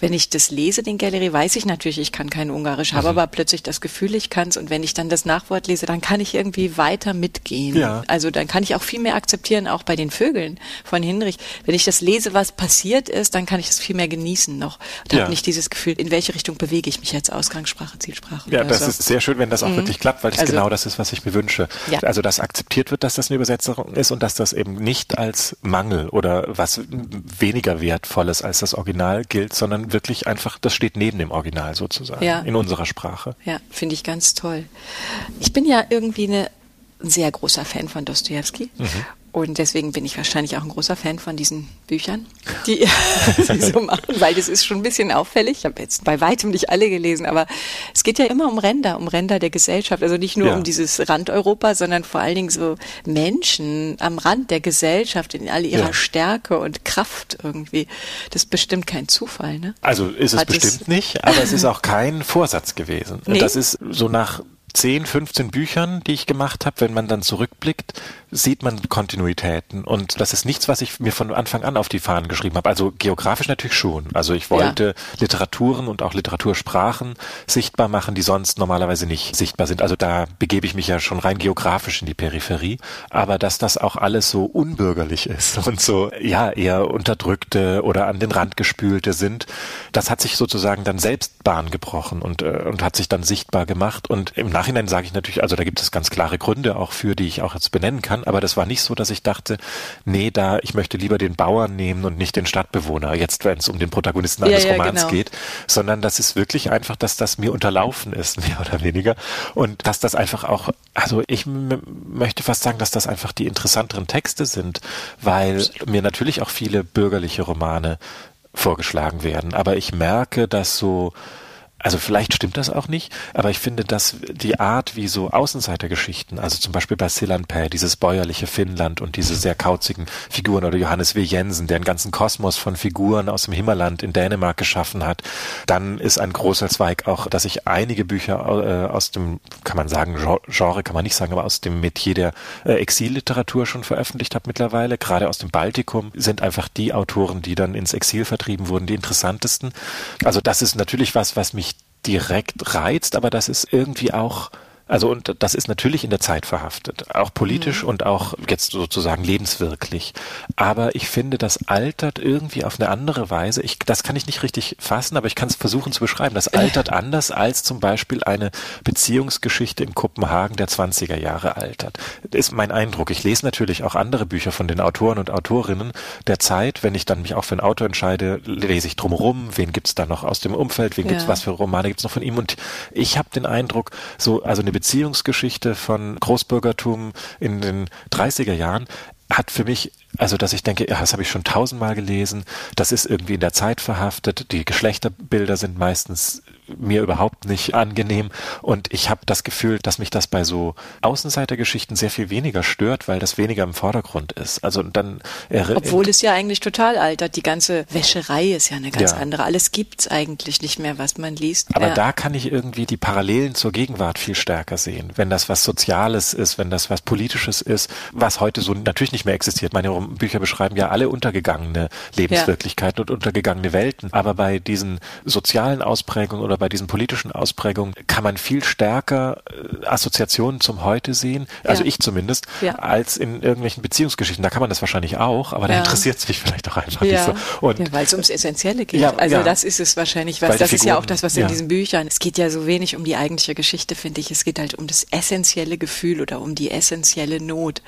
wenn ich das lese, den Galerie, weiß ich natürlich, ich kann kein Ungarisch, mhm. habe aber plötzlich das Gefühl, ich kann es. Und wenn ich dann das Nachwort lese, dann kann ich irgendwie weiter mitgehen. Ja. Also dann kann ich auch viel mehr akzeptieren, auch bei den Vögeln von Hinrich. Wenn ich das lese, was passiert ist, dann kann ich es viel mehr genießen noch. Und ja. habe nicht dieses Gefühl, in welche Richtung Richtung bewege ich mich jetzt, Ausgangssprache, Zielsprache. Ja, das so. ist sehr schön, wenn das auch mhm. wirklich klappt, weil das also, genau das ist, was ich mir wünsche. Ja. Also, dass akzeptiert wird, dass das eine Übersetzung ist und dass das eben nicht als Mangel oder was weniger wertvolles als das Original gilt, sondern wirklich einfach, das steht neben dem Original sozusagen ja. in unserer Sprache. Ja, finde ich ganz toll. Ich bin ja irgendwie eine, ein sehr großer Fan von Dostoevsky. Mhm. Und deswegen bin ich wahrscheinlich auch ein großer Fan von diesen Büchern, die (laughs) sie so machen, weil das ist schon ein bisschen auffällig. Ich habe jetzt bei weitem nicht alle gelesen, aber es geht ja immer um Ränder, um Ränder der Gesellschaft. Also nicht nur ja. um dieses Rand Europa, sondern vor allen Dingen so Menschen am Rand der Gesellschaft in all ihrer ja. Stärke und Kraft irgendwie. Das ist bestimmt kein Zufall, ne? Also ist es Hat bestimmt es nicht, aber es ist auch kein Vorsatz gewesen. Nee. Das ist so nach 10, 15 Büchern, die ich gemacht habe, wenn man dann zurückblickt, sieht man Kontinuitäten. Und das ist nichts, was ich mir von Anfang an auf die Fahnen geschrieben habe. Also geografisch natürlich schon. Also ich wollte ja. Literaturen und auch Literatursprachen sichtbar machen, die sonst normalerweise nicht sichtbar sind. Also da begebe ich mich ja schon rein geografisch in die Peripherie. Aber dass das auch alles so unbürgerlich ist (laughs) und so, ja, eher unterdrückte oder an den Rand gespülte sind, das hat sich sozusagen dann selbst Bahn gebrochen und, äh, und hat sich dann sichtbar gemacht. Und im Nachhinein sage ich natürlich, also da gibt es ganz klare Gründe auch für, die ich auch jetzt benennen kann, aber das war nicht so, dass ich dachte, nee, da, ich möchte lieber den Bauern nehmen und nicht den Stadtbewohner, jetzt wenn es um den Protagonisten eines ja, ja, Romans genau. geht, sondern das ist wirklich einfach, dass das mir unterlaufen ist, (laughs) mehr oder weniger. Und dass das einfach auch, also ich möchte fast sagen, dass das einfach die interessanteren Texte sind, weil Absolut. mir natürlich auch viele bürgerliche Romane vorgeschlagen werden. Aber ich merke, dass so also vielleicht stimmt das auch nicht, aber ich finde, dass die Art, wie so Außenseitergeschichten, also zum Beispiel bei Sillanpää, dieses bäuerliche Finnland und diese sehr kauzigen Figuren oder Johannes W. Jensen, der einen ganzen Kosmos von Figuren aus dem Himmerland in Dänemark geschaffen hat, dann ist ein großer Zweig auch, dass ich einige Bücher äh, aus dem, kann man sagen, Genre kann man nicht sagen, aber aus dem Metier der äh, Exilliteratur schon veröffentlicht habe mittlerweile, gerade aus dem Baltikum, sind einfach die Autoren, die dann ins Exil vertrieben wurden, die interessantesten. Also das ist natürlich was, was mich direkt reizt, aber das ist irgendwie auch also und das ist natürlich in der Zeit verhaftet, auch politisch mhm. und auch jetzt sozusagen lebenswirklich. Aber ich finde, das altert irgendwie auf eine andere Weise. Ich, das kann ich nicht richtig fassen, aber ich kann es versuchen zu beschreiben. Das altert (laughs) anders als zum Beispiel eine Beziehungsgeschichte in Kopenhagen der 20er Jahre altert. Das ist mein Eindruck. Ich lese natürlich auch andere Bücher von den Autoren und Autorinnen der Zeit. Wenn ich dann mich auch für einen Autor entscheide, lese ich drumherum, wen gibt's da noch aus dem Umfeld, wen ja. gibt's was für Romane gibt's noch von ihm. Und ich habe den Eindruck, so also eine Beziehungsgeschichte von Großbürgertum in den 30er Jahren hat für mich, also dass ich denke, das habe ich schon tausendmal gelesen, das ist irgendwie in der Zeit verhaftet, die Geschlechterbilder sind meistens mir überhaupt nicht angenehm. Und ich habe das Gefühl, dass mich das bei so Außenseitergeschichten sehr viel weniger stört, weil das weniger im Vordergrund ist. Also dann Obwohl es ja eigentlich total altert. Die ganze Wäscherei ist ja eine ganz ja. andere. Alles gibt's eigentlich nicht mehr, was man liest. Aber ja. da kann ich irgendwie die Parallelen zur Gegenwart viel stärker sehen. Wenn das was Soziales ist, wenn das was Politisches ist, was heute so natürlich nicht mehr existiert. Meine Bücher beschreiben ja alle untergegangene Lebenswirklichkeiten ja. und untergegangene Welten. Aber bei diesen sozialen Ausprägungen oder oder bei diesen politischen Ausprägungen kann man viel stärker äh, Assoziationen zum Heute sehen, also ja. ich zumindest, ja. als in irgendwelchen Beziehungsgeschichten. Da kann man das wahrscheinlich auch, aber da interessiert es mich vielleicht auch einfach nicht so. Und weil es ums Essentielle geht. also das ist es wahrscheinlich, was das Figuren, ist ja auch das, was in diesen Büchern. Es geht ja so wenig um die eigentliche Geschichte, finde ich. Es geht halt um das essentielle Gefühl oder um die essentielle Not.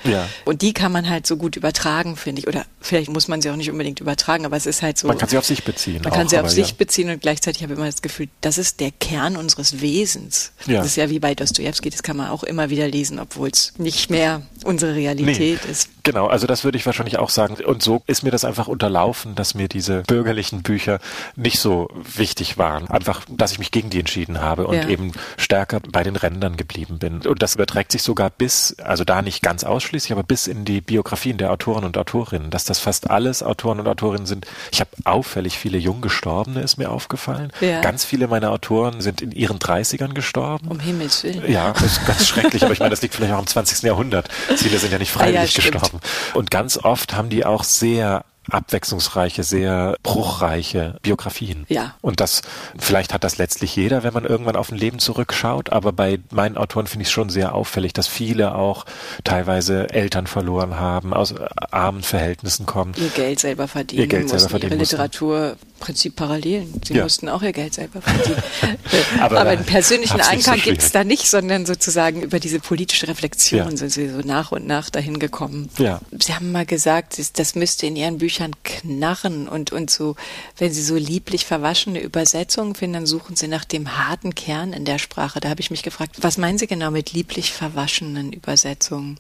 Und die kann man halt so gut übertragen, finde ich. Oder vielleicht muss man sie auch nicht unbedingt übertragen, aber es ist halt so. Man kann sie auf sich beziehen. Man auch, kann sie auf sich beziehen und gleichzeitig habe ich immer das Gefühl, das das ist der Kern unseres Wesens. Ja. Das ist ja wie bei Dostoevsky, das kann man auch immer wieder lesen, obwohl es nicht mehr unsere Realität nee. ist. Genau, also das würde ich wahrscheinlich auch sagen. Und so ist mir das einfach unterlaufen, dass mir diese bürgerlichen Bücher nicht so wichtig waren. Einfach, dass ich mich gegen die entschieden habe und ja. eben stärker bei den Rändern geblieben bin. Und das überträgt sich sogar bis, also da nicht ganz ausschließlich, aber bis in die Biografien der Autoren und Autorinnen, dass das fast alles Autoren und Autorinnen sind. Ich habe auffällig viele jung Gestorbene, ist mir aufgefallen. Ja. Ganz viele meiner Autoren sind in ihren 30ern gestorben. Um Himmels Willen. Ja, das ist ganz schrecklich, aber ich meine, das liegt vielleicht auch im 20. Jahrhundert. Viele sind ja nicht freiwillig ah, ja, gestorben. Und ganz oft haben die auch sehr abwechslungsreiche, sehr bruchreiche Biografien. Ja. Und das, vielleicht hat das letztlich jeder, wenn man irgendwann auf ein Leben zurückschaut, aber bei meinen Autoren finde ich es schon sehr auffällig, dass viele auch teilweise Eltern verloren haben, aus armen Verhältnissen kommen. Ihr Geld selber verdienen, ihr Geld selber verdienen ihre Literatur Prinzip Parallelen. Sie ja. mussten auch ihr Geld selber verdienen. (laughs) aber, aber einen persönlichen Eingang so gibt es da nicht, sondern sozusagen über diese politische Reflexion ja. sind sie so nach und nach dahin gekommen. Ja. Sie haben mal gesagt, das müsste in ihren Büchern knarren und, und so, wenn sie so lieblich verwaschene Übersetzungen finden, dann suchen sie nach dem harten Kern in der Sprache. Da habe ich mich gefragt, was meinen Sie genau mit lieblich verwaschenen Übersetzungen?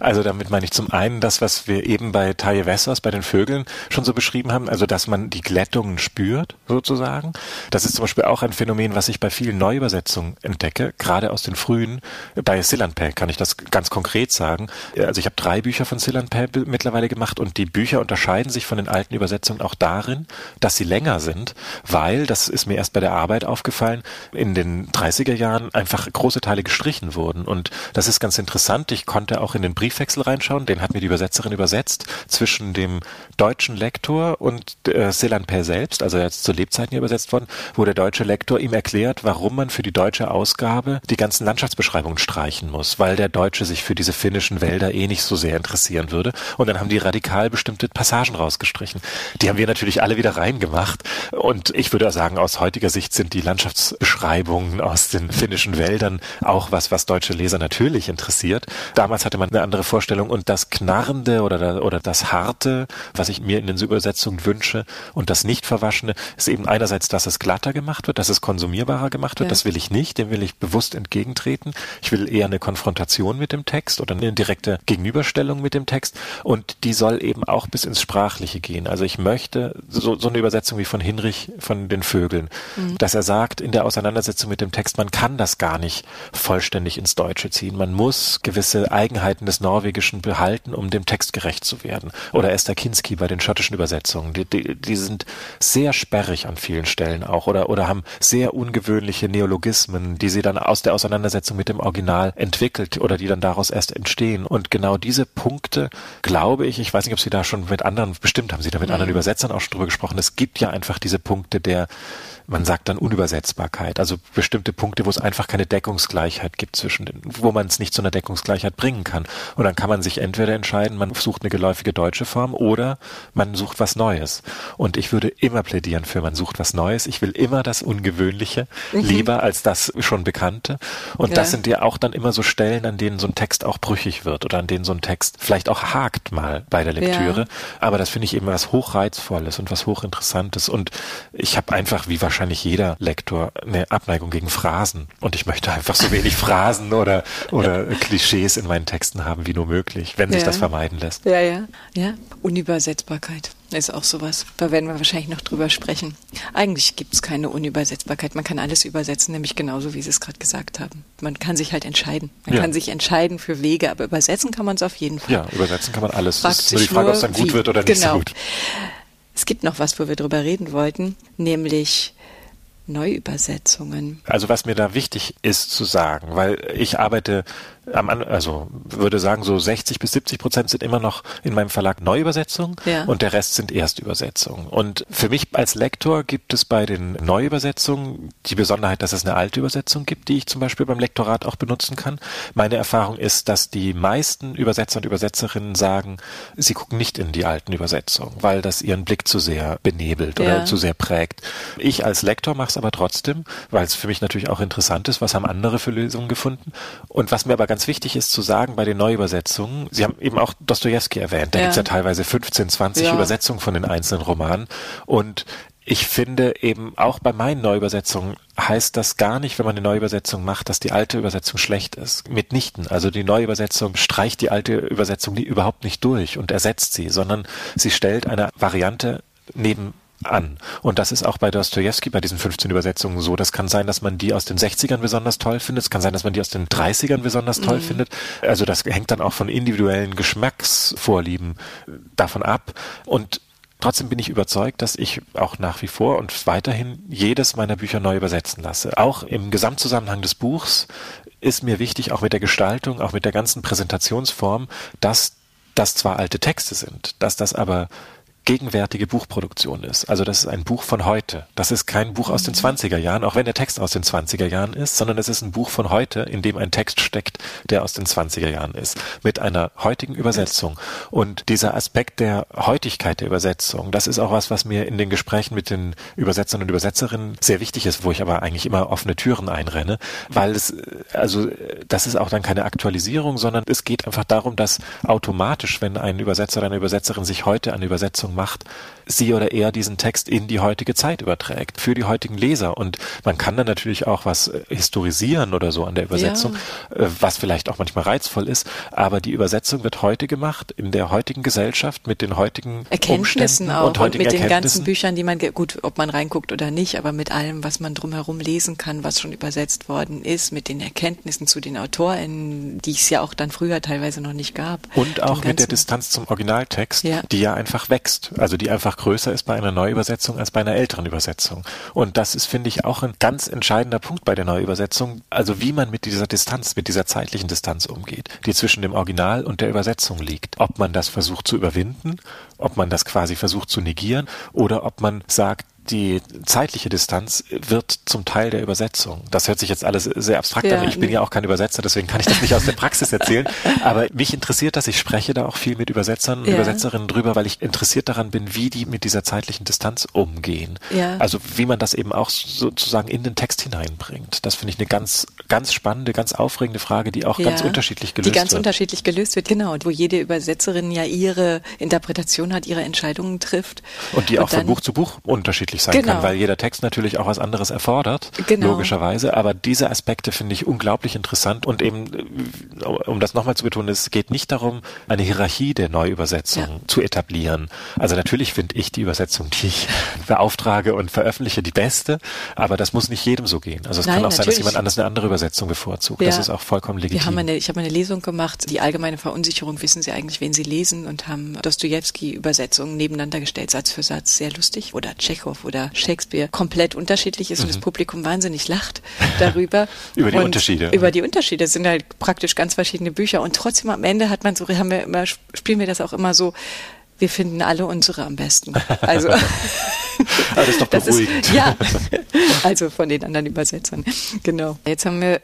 Also damit meine ich zum einen das, was wir eben bei Taye Wessers, bei den Vögeln schon so beschrieben haben, also dass man die Glättungen spürt, sozusagen. Das ist zum Beispiel auch ein Phänomen, was ich bei vielen Neuübersetzungen entdecke, gerade aus den frühen. Bei Sillanpää kann ich das ganz konkret sagen. Also ich habe drei Bücher von Sillanpää mittlerweile gemacht und die Bücher unterscheiden sich von den alten Übersetzungen auch darin, dass sie länger sind, weil, das ist mir erst bei der Arbeit aufgefallen, in den 30er Jahren einfach große Teile gestrichen wurden. Und das ist ganz interessant. Ich konnte auch in den Briefwechsel reinschauen, den hat mir die Übersetzerin übersetzt, zwischen dem deutschen Lektor und äh, Selan Per selbst, also jetzt zu Lebzeiten übersetzt worden, wo der deutsche Lektor ihm erklärt, warum man für die deutsche Ausgabe die ganzen Landschaftsbeschreibungen streichen muss, weil der Deutsche sich für diese finnischen Wälder eh nicht so sehr interessieren würde. Und dann haben die radikal bestimmte Passagen rausgestrichen. Die haben wir natürlich alle wieder reingemacht. Und ich würde sagen, aus heutiger Sicht sind die Landschaftsbeschreibungen aus den finnischen Wäldern auch was, was deutsche Leser natürlich interessiert. Damals hatte man eine andere Vorstellung und das Knarrende oder, oder das Harte, was ich mir in den Übersetzungen wünsche und das nicht verwaschene, ist eben einerseits, dass es glatter gemacht wird, dass es konsumierbarer gemacht wird. Ja. Das will ich nicht, dem will ich bewusst entgegentreten. Ich will eher eine Konfrontation mit dem Text oder eine direkte Gegenüberstellung mit dem Text und die soll eben auch bis ins Sprachliche gehen. Also ich möchte so, so eine Übersetzung wie von Hinrich von den Vögeln, mhm. dass er sagt in der Auseinandersetzung mit dem Text, man kann das gar nicht vollständig ins Deutsche ziehen. Man muss gewisse Eigenheiten des Norwegischen behalten, um dem Text gerecht zu werden. Oder Esther Kinski bei den schottischen Übersetzungen. Die, die, die sind sehr sperrig an vielen Stellen auch oder, oder haben sehr ungewöhnliche Neologismen, die sie dann aus der Auseinandersetzung mit dem Original entwickelt oder die dann daraus erst entstehen. Und genau diese Punkte, glaube ich, ich weiß nicht, ob Sie da schon mit anderen, bestimmt haben Sie da mit mhm. anderen Übersetzern auch schon drüber gesprochen, es gibt ja einfach diese Punkte der man sagt dann Unübersetzbarkeit, also bestimmte Punkte, wo es einfach keine Deckungsgleichheit gibt zwischen den, wo man es nicht zu einer Deckungsgleichheit bringen kann. Und dann kann man sich entweder entscheiden, man sucht eine geläufige deutsche Form oder man sucht was Neues. Und ich würde immer plädieren für, man sucht was Neues. Ich will immer das Ungewöhnliche mhm. lieber als das schon Bekannte. Und ja. das sind ja auch dann immer so Stellen, an denen so ein Text auch brüchig wird oder an denen so ein Text vielleicht auch hakt mal bei der Lektüre. Ja. Aber das finde ich eben was hochreizvolles und was hochinteressantes. Und ich habe einfach, wie wahrscheinlich wahrscheinlich jeder Lektor eine Abneigung gegen Phrasen. Und ich möchte einfach so wenig Phrasen oder, oder Klischees in meinen Texten haben wie nur möglich, wenn sich das vermeiden lässt. Ja, ja, ja. Unübersetzbarkeit ist auch sowas. Da werden wir wahrscheinlich noch drüber sprechen. Eigentlich gibt es keine Unübersetzbarkeit. Man kann alles übersetzen, nämlich genauso, wie Sie es gerade gesagt haben. Man kann sich halt entscheiden. Man ja. kann sich entscheiden für Wege, aber übersetzen kann man es auf jeden Fall. Ja, übersetzen kann man alles. Fragt ist nur die Frage, ob es dann gut wie. wird oder nicht genau. so gut. Es gibt noch was, wo wir drüber reden wollten, nämlich Neuübersetzungen. Also was mir da wichtig ist zu sagen, weil ich arbeite also würde sagen, so 60 bis 70 Prozent sind immer noch in meinem Verlag Neuübersetzungen ja. und der Rest sind Erstübersetzungen. Und für mich als Lektor gibt es bei den Neuübersetzungen die Besonderheit, dass es eine alte Übersetzung gibt, die ich zum Beispiel beim Lektorat auch benutzen kann. Meine Erfahrung ist, dass die meisten Übersetzer und Übersetzerinnen sagen, sie gucken nicht in die alten Übersetzungen, weil das ihren Blick zu sehr benebelt oder zu sehr prägt. Ich als Lektor mache es aber trotzdem, weil es für mich natürlich auch interessant ist, was haben andere für Lösungen gefunden. Und was mir aber ganz ganz wichtig ist zu sagen bei den Neuübersetzungen, Sie haben eben auch Dostoevsky erwähnt, da ja. gibt es ja teilweise 15, 20 ja. Übersetzungen von den einzelnen Romanen und ich finde eben auch bei meinen Neuübersetzungen heißt das gar nicht, wenn man eine Neuübersetzung macht, dass die alte Übersetzung schlecht ist. Mitnichten. Also die Neuübersetzung streicht die alte Übersetzung nie, überhaupt nicht durch und ersetzt sie, sondern sie stellt eine Variante neben an. Und das ist auch bei Dostoevsky, bei diesen 15 Übersetzungen so. Das kann sein, dass man die aus den 60ern besonders toll findet. Es kann sein, dass man die aus den 30ern besonders toll mhm. findet. Also das hängt dann auch von individuellen Geschmacksvorlieben davon ab. Und Trotzdem bin ich überzeugt, dass ich auch nach wie vor und weiterhin jedes meiner Bücher neu übersetzen lasse. Auch im Gesamtzusammenhang des Buchs ist mir wichtig, auch mit der Gestaltung, auch mit der ganzen Präsentationsform, dass das zwar alte Texte sind, dass das aber gegenwärtige Buchproduktion ist. Also das ist ein Buch von heute. Das ist kein Buch aus den 20er mhm. Jahren, auch wenn der Text aus den 20er Jahren ist, sondern es ist ein Buch von heute, in dem ein Text steckt, der aus den 20er Jahren ist, mit einer heutigen Übersetzung. Und dieser Aspekt der Heutigkeit der Übersetzung, das ist auch was, was mir in den Gesprächen mit den Übersetzern und Übersetzerinnen sehr wichtig ist, wo ich aber eigentlich immer offene Türen einrenne, weil es, also das ist auch dann keine Aktualisierung, sondern es geht einfach darum, dass automatisch, wenn ein Übersetzer oder eine Übersetzerin sich heute eine Übersetzung macht, sie oder er diesen Text in die heutige Zeit überträgt, für die heutigen Leser. Und man kann dann natürlich auch was äh, historisieren oder so an der Übersetzung, ja. Äh, was vielleicht auch manchmal reizvoll ist, aber die Übersetzung wird heute gemacht, in der heutigen Gesellschaft, mit den heutigen Erkenntnissen auch und, und mit den ganzen Büchern, die man, gut, ob man reinguckt oder nicht, aber mit allem, was man drumherum lesen kann, was schon übersetzt worden ist, mit den Erkenntnissen zu den AutorInnen, die es ja auch dann früher teilweise noch nicht gab. Und auch mit der Distanz zum Originaltext, ja. die ja einfach wächst, also die einfach größer ist bei einer Neuübersetzung als bei einer älteren Übersetzung. Und das ist, finde ich, auch ein ganz entscheidender Punkt bei der Neuübersetzung, also wie man mit dieser Distanz, mit dieser zeitlichen Distanz umgeht, die zwischen dem Original und der Übersetzung liegt. Ob man das versucht zu überwinden, ob man das quasi versucht zu negieren oder ob man sagt, die zeitliche Distanz wird zum Teil der Übersetzung. Das hört sich jetzt alles sehr abstrakt ja, an. Ich bin ja auch kein Übersetzer, deswegen kann ich das nicht aus der Praxis erzählen. (laughs) Aber mich interessiert das. Ich spreche da auch viel mit Übersetzern und ja. Übersetzerinnen drüber, weil ich interessiert daran bin, wie die mit dieser zeitlichen Distanz umgehen. Ja. Also wie man das eben auch sozusagen in den Text hineinbringt. Das finde ich eine ganz, ganz spannende, ganz aufregende Frage, die auch ganz unterschiedlich gelöst wird. Die ganz wird. unterschiedlich gelöst wird, genau. Und wo jede Übersetzerin ja ihre Interpretation hat, ihre Entscheidungen trifft. Und die und auch von Buch zu Buch unterschiedlich unterschiedlich sein genau. kann, weil jeder Text natürlich auch was anderes erfordert, genau. logischerweise. Aber diese Aspekte finde ich unglaublich interessant und eben, äh, um das nochmal zu betonen, es geht nicht darum, eine Hierarchie der Neuübersetzung ja. zu etablieren. Also natürlich finde ich die Übersetzung, die ich (laughs) beauftrage und veröffentliche, die beste, aber das muss nicht jedem so gehen. Also es Nein, kann auch natürlich. sein, dass jemand anders eine andere Übersetzung bevorzugt. Ja. Das ist auch vollkommen legitim. Wir haben eine, ich habe eine Lesung gemacht, die allgemeine Verunsicherung, wissen Sie eigentlich, wen Sie lesen und haben Dostoevsky-Übersetzungen nebeneinander gestellt, Satz für Satz, sehr lustig. Oder Tschechow oder Shakespeare komplett unterschiedlich ist mhm. und das mhm. Publikum wahnsinnig lacht (laughs) darüber. über die und Unterschiede. Über die Unterschiede. Es sind halt praktisch ganz verschiedene Bücher und trotzdem am Ende hat man so, haben wir immer, spielen wir das auch immer so, wir finden alle unsere am besten. Also. Aber (laughs) das ist doch (laughs) beruhigend. Ist, ja, also von den anderen Übersetzern. Genau. Jetzt haben wir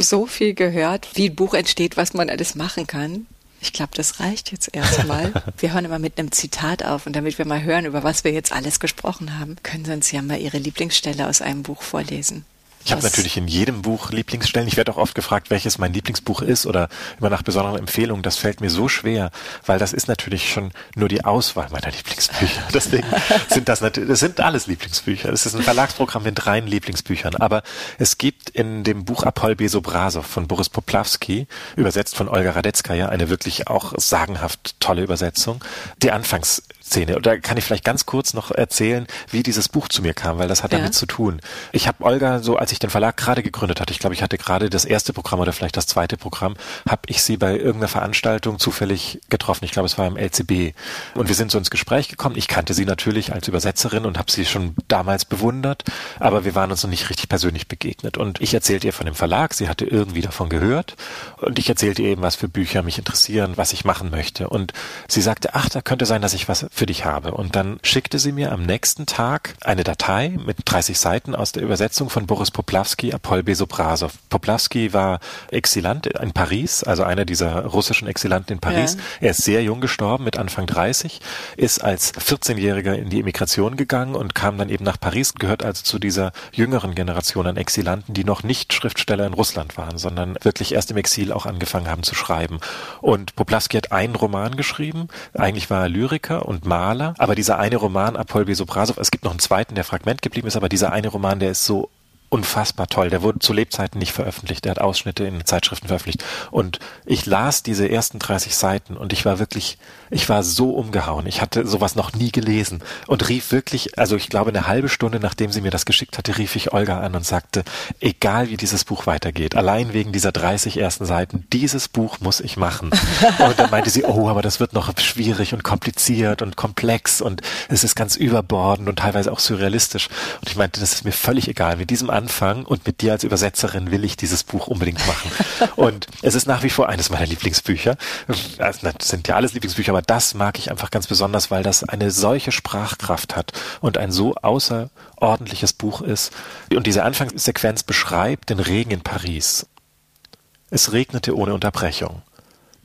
so viel gehört, wie ein Buch entsteht, was man alles machen kann. Ich glaube, das reicht jetzt erstmal. (laughs) wir hören immer mit einem Zitat auf und damit wir mal hören, über was wir jetzt alles gesprochen haben, können Sie uns ja mal Ihre Lieblingsstelle aus einem Buch vorlesen. Ich habe natürlich in jedem Buch Lieblingsstellen. Ich werde auch oft gefragt, welches mein Lieblingsbuch ist oder immer nach besonderen Empfehlungen. Das fällt mir so schwer, weil das ist natürlich schon nur die Auswahl meiner Lieblingsbücher. (laughs) Deswegen sind das natürlich, das sind alles Lieblingsbücher. Es ist ein Verlagsprogramm mit reinen Lieblingsbüchern. Aber es gibt in dem Buch Apol Besobrasov von Boris Poplawski, übersetzt von Olga Radetzkaya, eine wirklich auch sagenhaft tolle Übersetzung. Die Anfangs Szene. Und da kann ich vielleicht ganz kurz noch erzählen, wie dieses Buch zu mir kam, weil das hat ja. damit zu tun. Ich habe Olga, so als ich den Verlag gerade gegründet hatte, ich glaube, ich hatte gerade das erste Programm oder vielleicht das zweite Programm, habe ich sie bei irgendeiner Veranstaltung zufällig getroffen. Ich glaube, es war im LCB. Und wir sind so ins Gespräch gekommen. Ich kannte sie natürlich als Übersetzerin und habe sie schon damals bewundert, aber wir waren uns noch nicht richtig persönlich begegnet. Und ich erzählte ihr von dem Verlag, sie hatte irgendwie davon gehört und ich erzählte ihr eben, was für Bücher mich interessieren, was ich machen möchte. Und sie sagte, ach, da könnte sein, dass ich was für dich habe. Und dann schickte sie mir am nächsten Tag eine Datei mit 30 Seiten aus der Übersetzung von Boris Poplawski, Apol Besobrasov. Poplawski war Exilant in Paris, also einer dieser russischen Exilanten in Paris. Ja. Er ist sehr jung gestorben, mit Anfang 30, ist als 14-Jähriger in die Emigration gegangen und kam dann eben nach Paris, gehört also zu dieser jüngeren Generation an Exilanten, die noch nicht Schriftsteller in Russland waren, sondern wirklich erst im Exil auch angefangen haben zu schreiben. Und Poplawski hat einen Roman geschrieben, eigentlich war er Lyriker und Maler, aber dieser eine Roman, Apol Besobrasov, es gibt noch einen zweiten, der Fragment geblieben ist, aber dieser eine Roman, der ist so unfassbar toll. Der wurde zu Lebzeiten nicht veröffentlicht. Der hat Ausschnitte in Zeitschriften veröffentlicht. Und ich las diese ersten 30 Seiten und ich war wirklich, ich war so umgehauen. Ich hatte sowas noch nie gelesen und rief wirklich, also ich glaube eine halbe Stunde nachdem sie mir das geschickt hatte, rief ich Olga an und sagte, egal wie dieses Buch weitergeht, allein wegen dieser 30 ersten Seiten, dieses Buch muss ich machen. (laughs) Und dann meinte sie, oh, aber das wird noch schwierig und kompliziert und komplex und es ist ganz überbordend und teilweise auch surrealistisch. Und ich meinte, das ist mir völlig egal. Mit diesem Anfang und mit dir als Übersetzerin will ich dieses Buch unbedingt machen. und es ist nach wie vor eines meiner Lieblingsbücher. Das sind ja alles Lieblingsbücher, aber das mag ich einfach ganz besonders, weil das eine solche Sprachkraft hat und ein so außerordentliches Buch ist. Und diese Anfangssequenz beschreibt den Regen in Paris. Es regnete ohne Unterbrechung.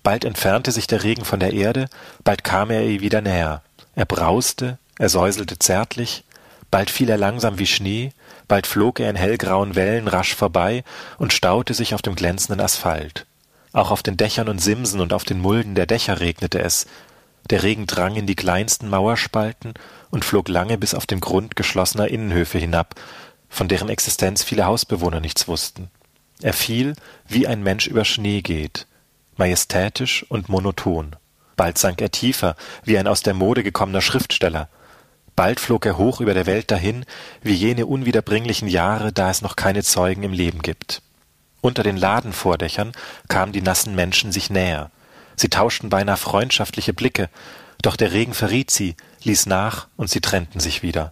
Bald entfernte sich der Regen von der Erde, bald kam er ihr wieder näher. Er brauste, er säuselte zärtlich, bald fiel er langsam wie Schnee, bald flog er in hellgrauen Wellen rasch vorbei und staute sich auf dem glänzenden Asphalt. Auch auf den Dächern und Simsen und auf den Mulden der Dächer regnete es. Der Regen drang in die kleinsten Mauerspalten und flog lange bis auf den Grund geschlossener Innenhöfe hinab, von deren Existenz viele Hausbewohner nichts wussten. Er fiel, wie ein Mensch über Schnee geht, majestätisch und monoton. Bald sank er tiefer, wie ein aus der Mode gekommener Schriftsteller. Bald flog er hoch über der Welt dahin, wie jene unwiederbringlichen Jahre, da es noch keine Zeugen im Leben gibt. Unter den Ladenvordächern kamen die nassen Menschen sich näher. Sie tauschten beinahe freundschaftliche Blicke, doch der Regen verriet sie, ließ nach und sie trennten sich wieder.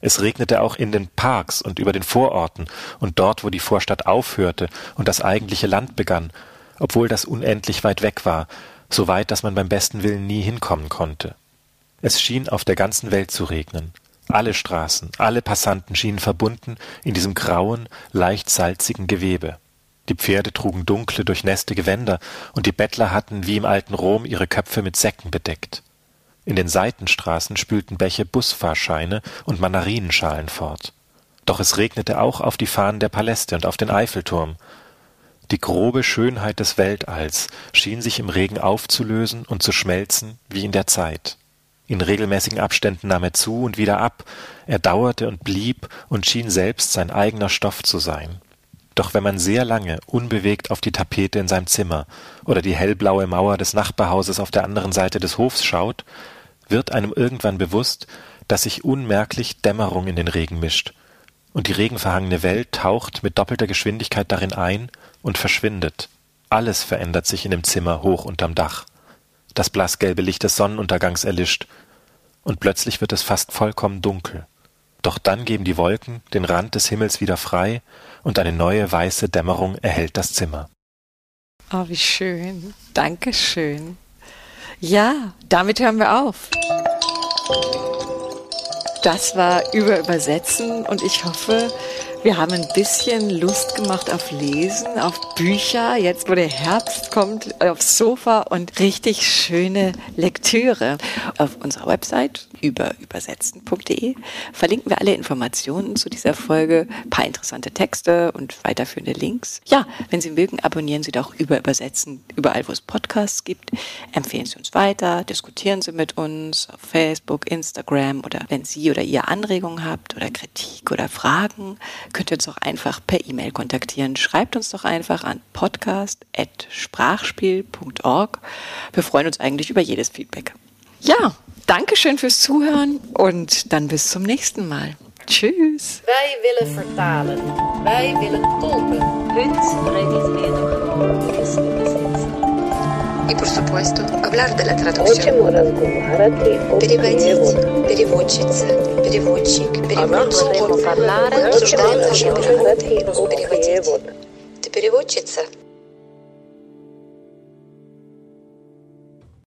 Es regnete auch in den Parks und über den Vororten und dort, wo die Vorstadt aufhörte und das eigentliche Land begann, obwohl das unendlich weit weg war, so weit, dass man beim besten Willen nie hinkommen konnte. Es schien auf der ganzen Welt zu regnen. Alle Straßen, alle Passanten schienen verbunden in diesem grauen, leicht salzigen Gewebe. Die Pferde trugen dunkle, durchnässte Gewänder, und die Bettler hatten wie im alten Rom ihre Köpfe mit Säcken bedeckt. In den Seitenstraßen spülten Bäche Busfahrscheine und Mandarinenschalen fort. Doch es regnete auch auf die Fahnen der Paläste und auf den Eiffelturm. Die grobe Schönheit des Weltalls schien sich im Regen aufzulösen und zu schmelzen wie in der Zeit. In regelmäßigen Abständen nahm er zu und wieder ab, er dauerte und blieb und schien selbst sein eigener Stoff zu sein. Doch wenn man sehr lange unbewegt auf die Tapete in seinem Zimmer oder die hellblaue Mauer des Nachbarhauses auf der anderen Seite des Hofs schaut, wird einem irgendwann bewusst, dass sich unmerklich Dämmerung in den Regen mischt, und die regenverhangene Welt taucht mit doppelter Geschwindigkeit darin ein und verschwindet. Alles verändert sich in dem Zimmer hoch unterm Dach. Das blassgelbe Licht des Sonnenuntergangs erlischt, und plötzlich wird es fast vollkommen dunkel. Doch dann geben die Wolken den Rand des Himmels wieder frei, und eine neue weiße Dämmerung erhellt das Zimmer. Oh, wie schön. Dankeschön. Ja, damit hören wir auf. Das war über Übersetzen und ich hoffe, wir haben ein bisschen Lust gemacht auf Lesen, auf Bücher, jetzt wo der Herbst kommt, aufs Sofa und richtig schöne Lektüre. Auf unserer Website über übersetzen.de verlinken wir alle Informationen zu dieser Folge, ein paar interessante Texte und weiterführende Links. Ja, wenn Sie mögen, abonnieren Sie doch über Übersetzen überall, wo es Podcasts gibt. Empfehlen Sie uns weiter, diskutieren Sie mit uns auf Facebook, Instagram oder wenn Sie oder ihr Anregungen habt oder Kritik oder Fragen, könnt ihr uns auch einfach per E-Mail kontaktieren. Schreibt uns doch einfach an podcast.sprachspiel.org. Wir freuen uns eigentlich über jedes Feedback. Ja, Dankeschön fürs Zuhören und dann bis zum nächsten Mal. Tschüss. Wij willen vertalen. Wij willen tolken. Noch über das Übersetzen. И, por supuesto, hablar de la traducción. Переводить, переводчица, переводчик, переводчики. Обсуждаем наши варианты. Переводить. Ты переводчица?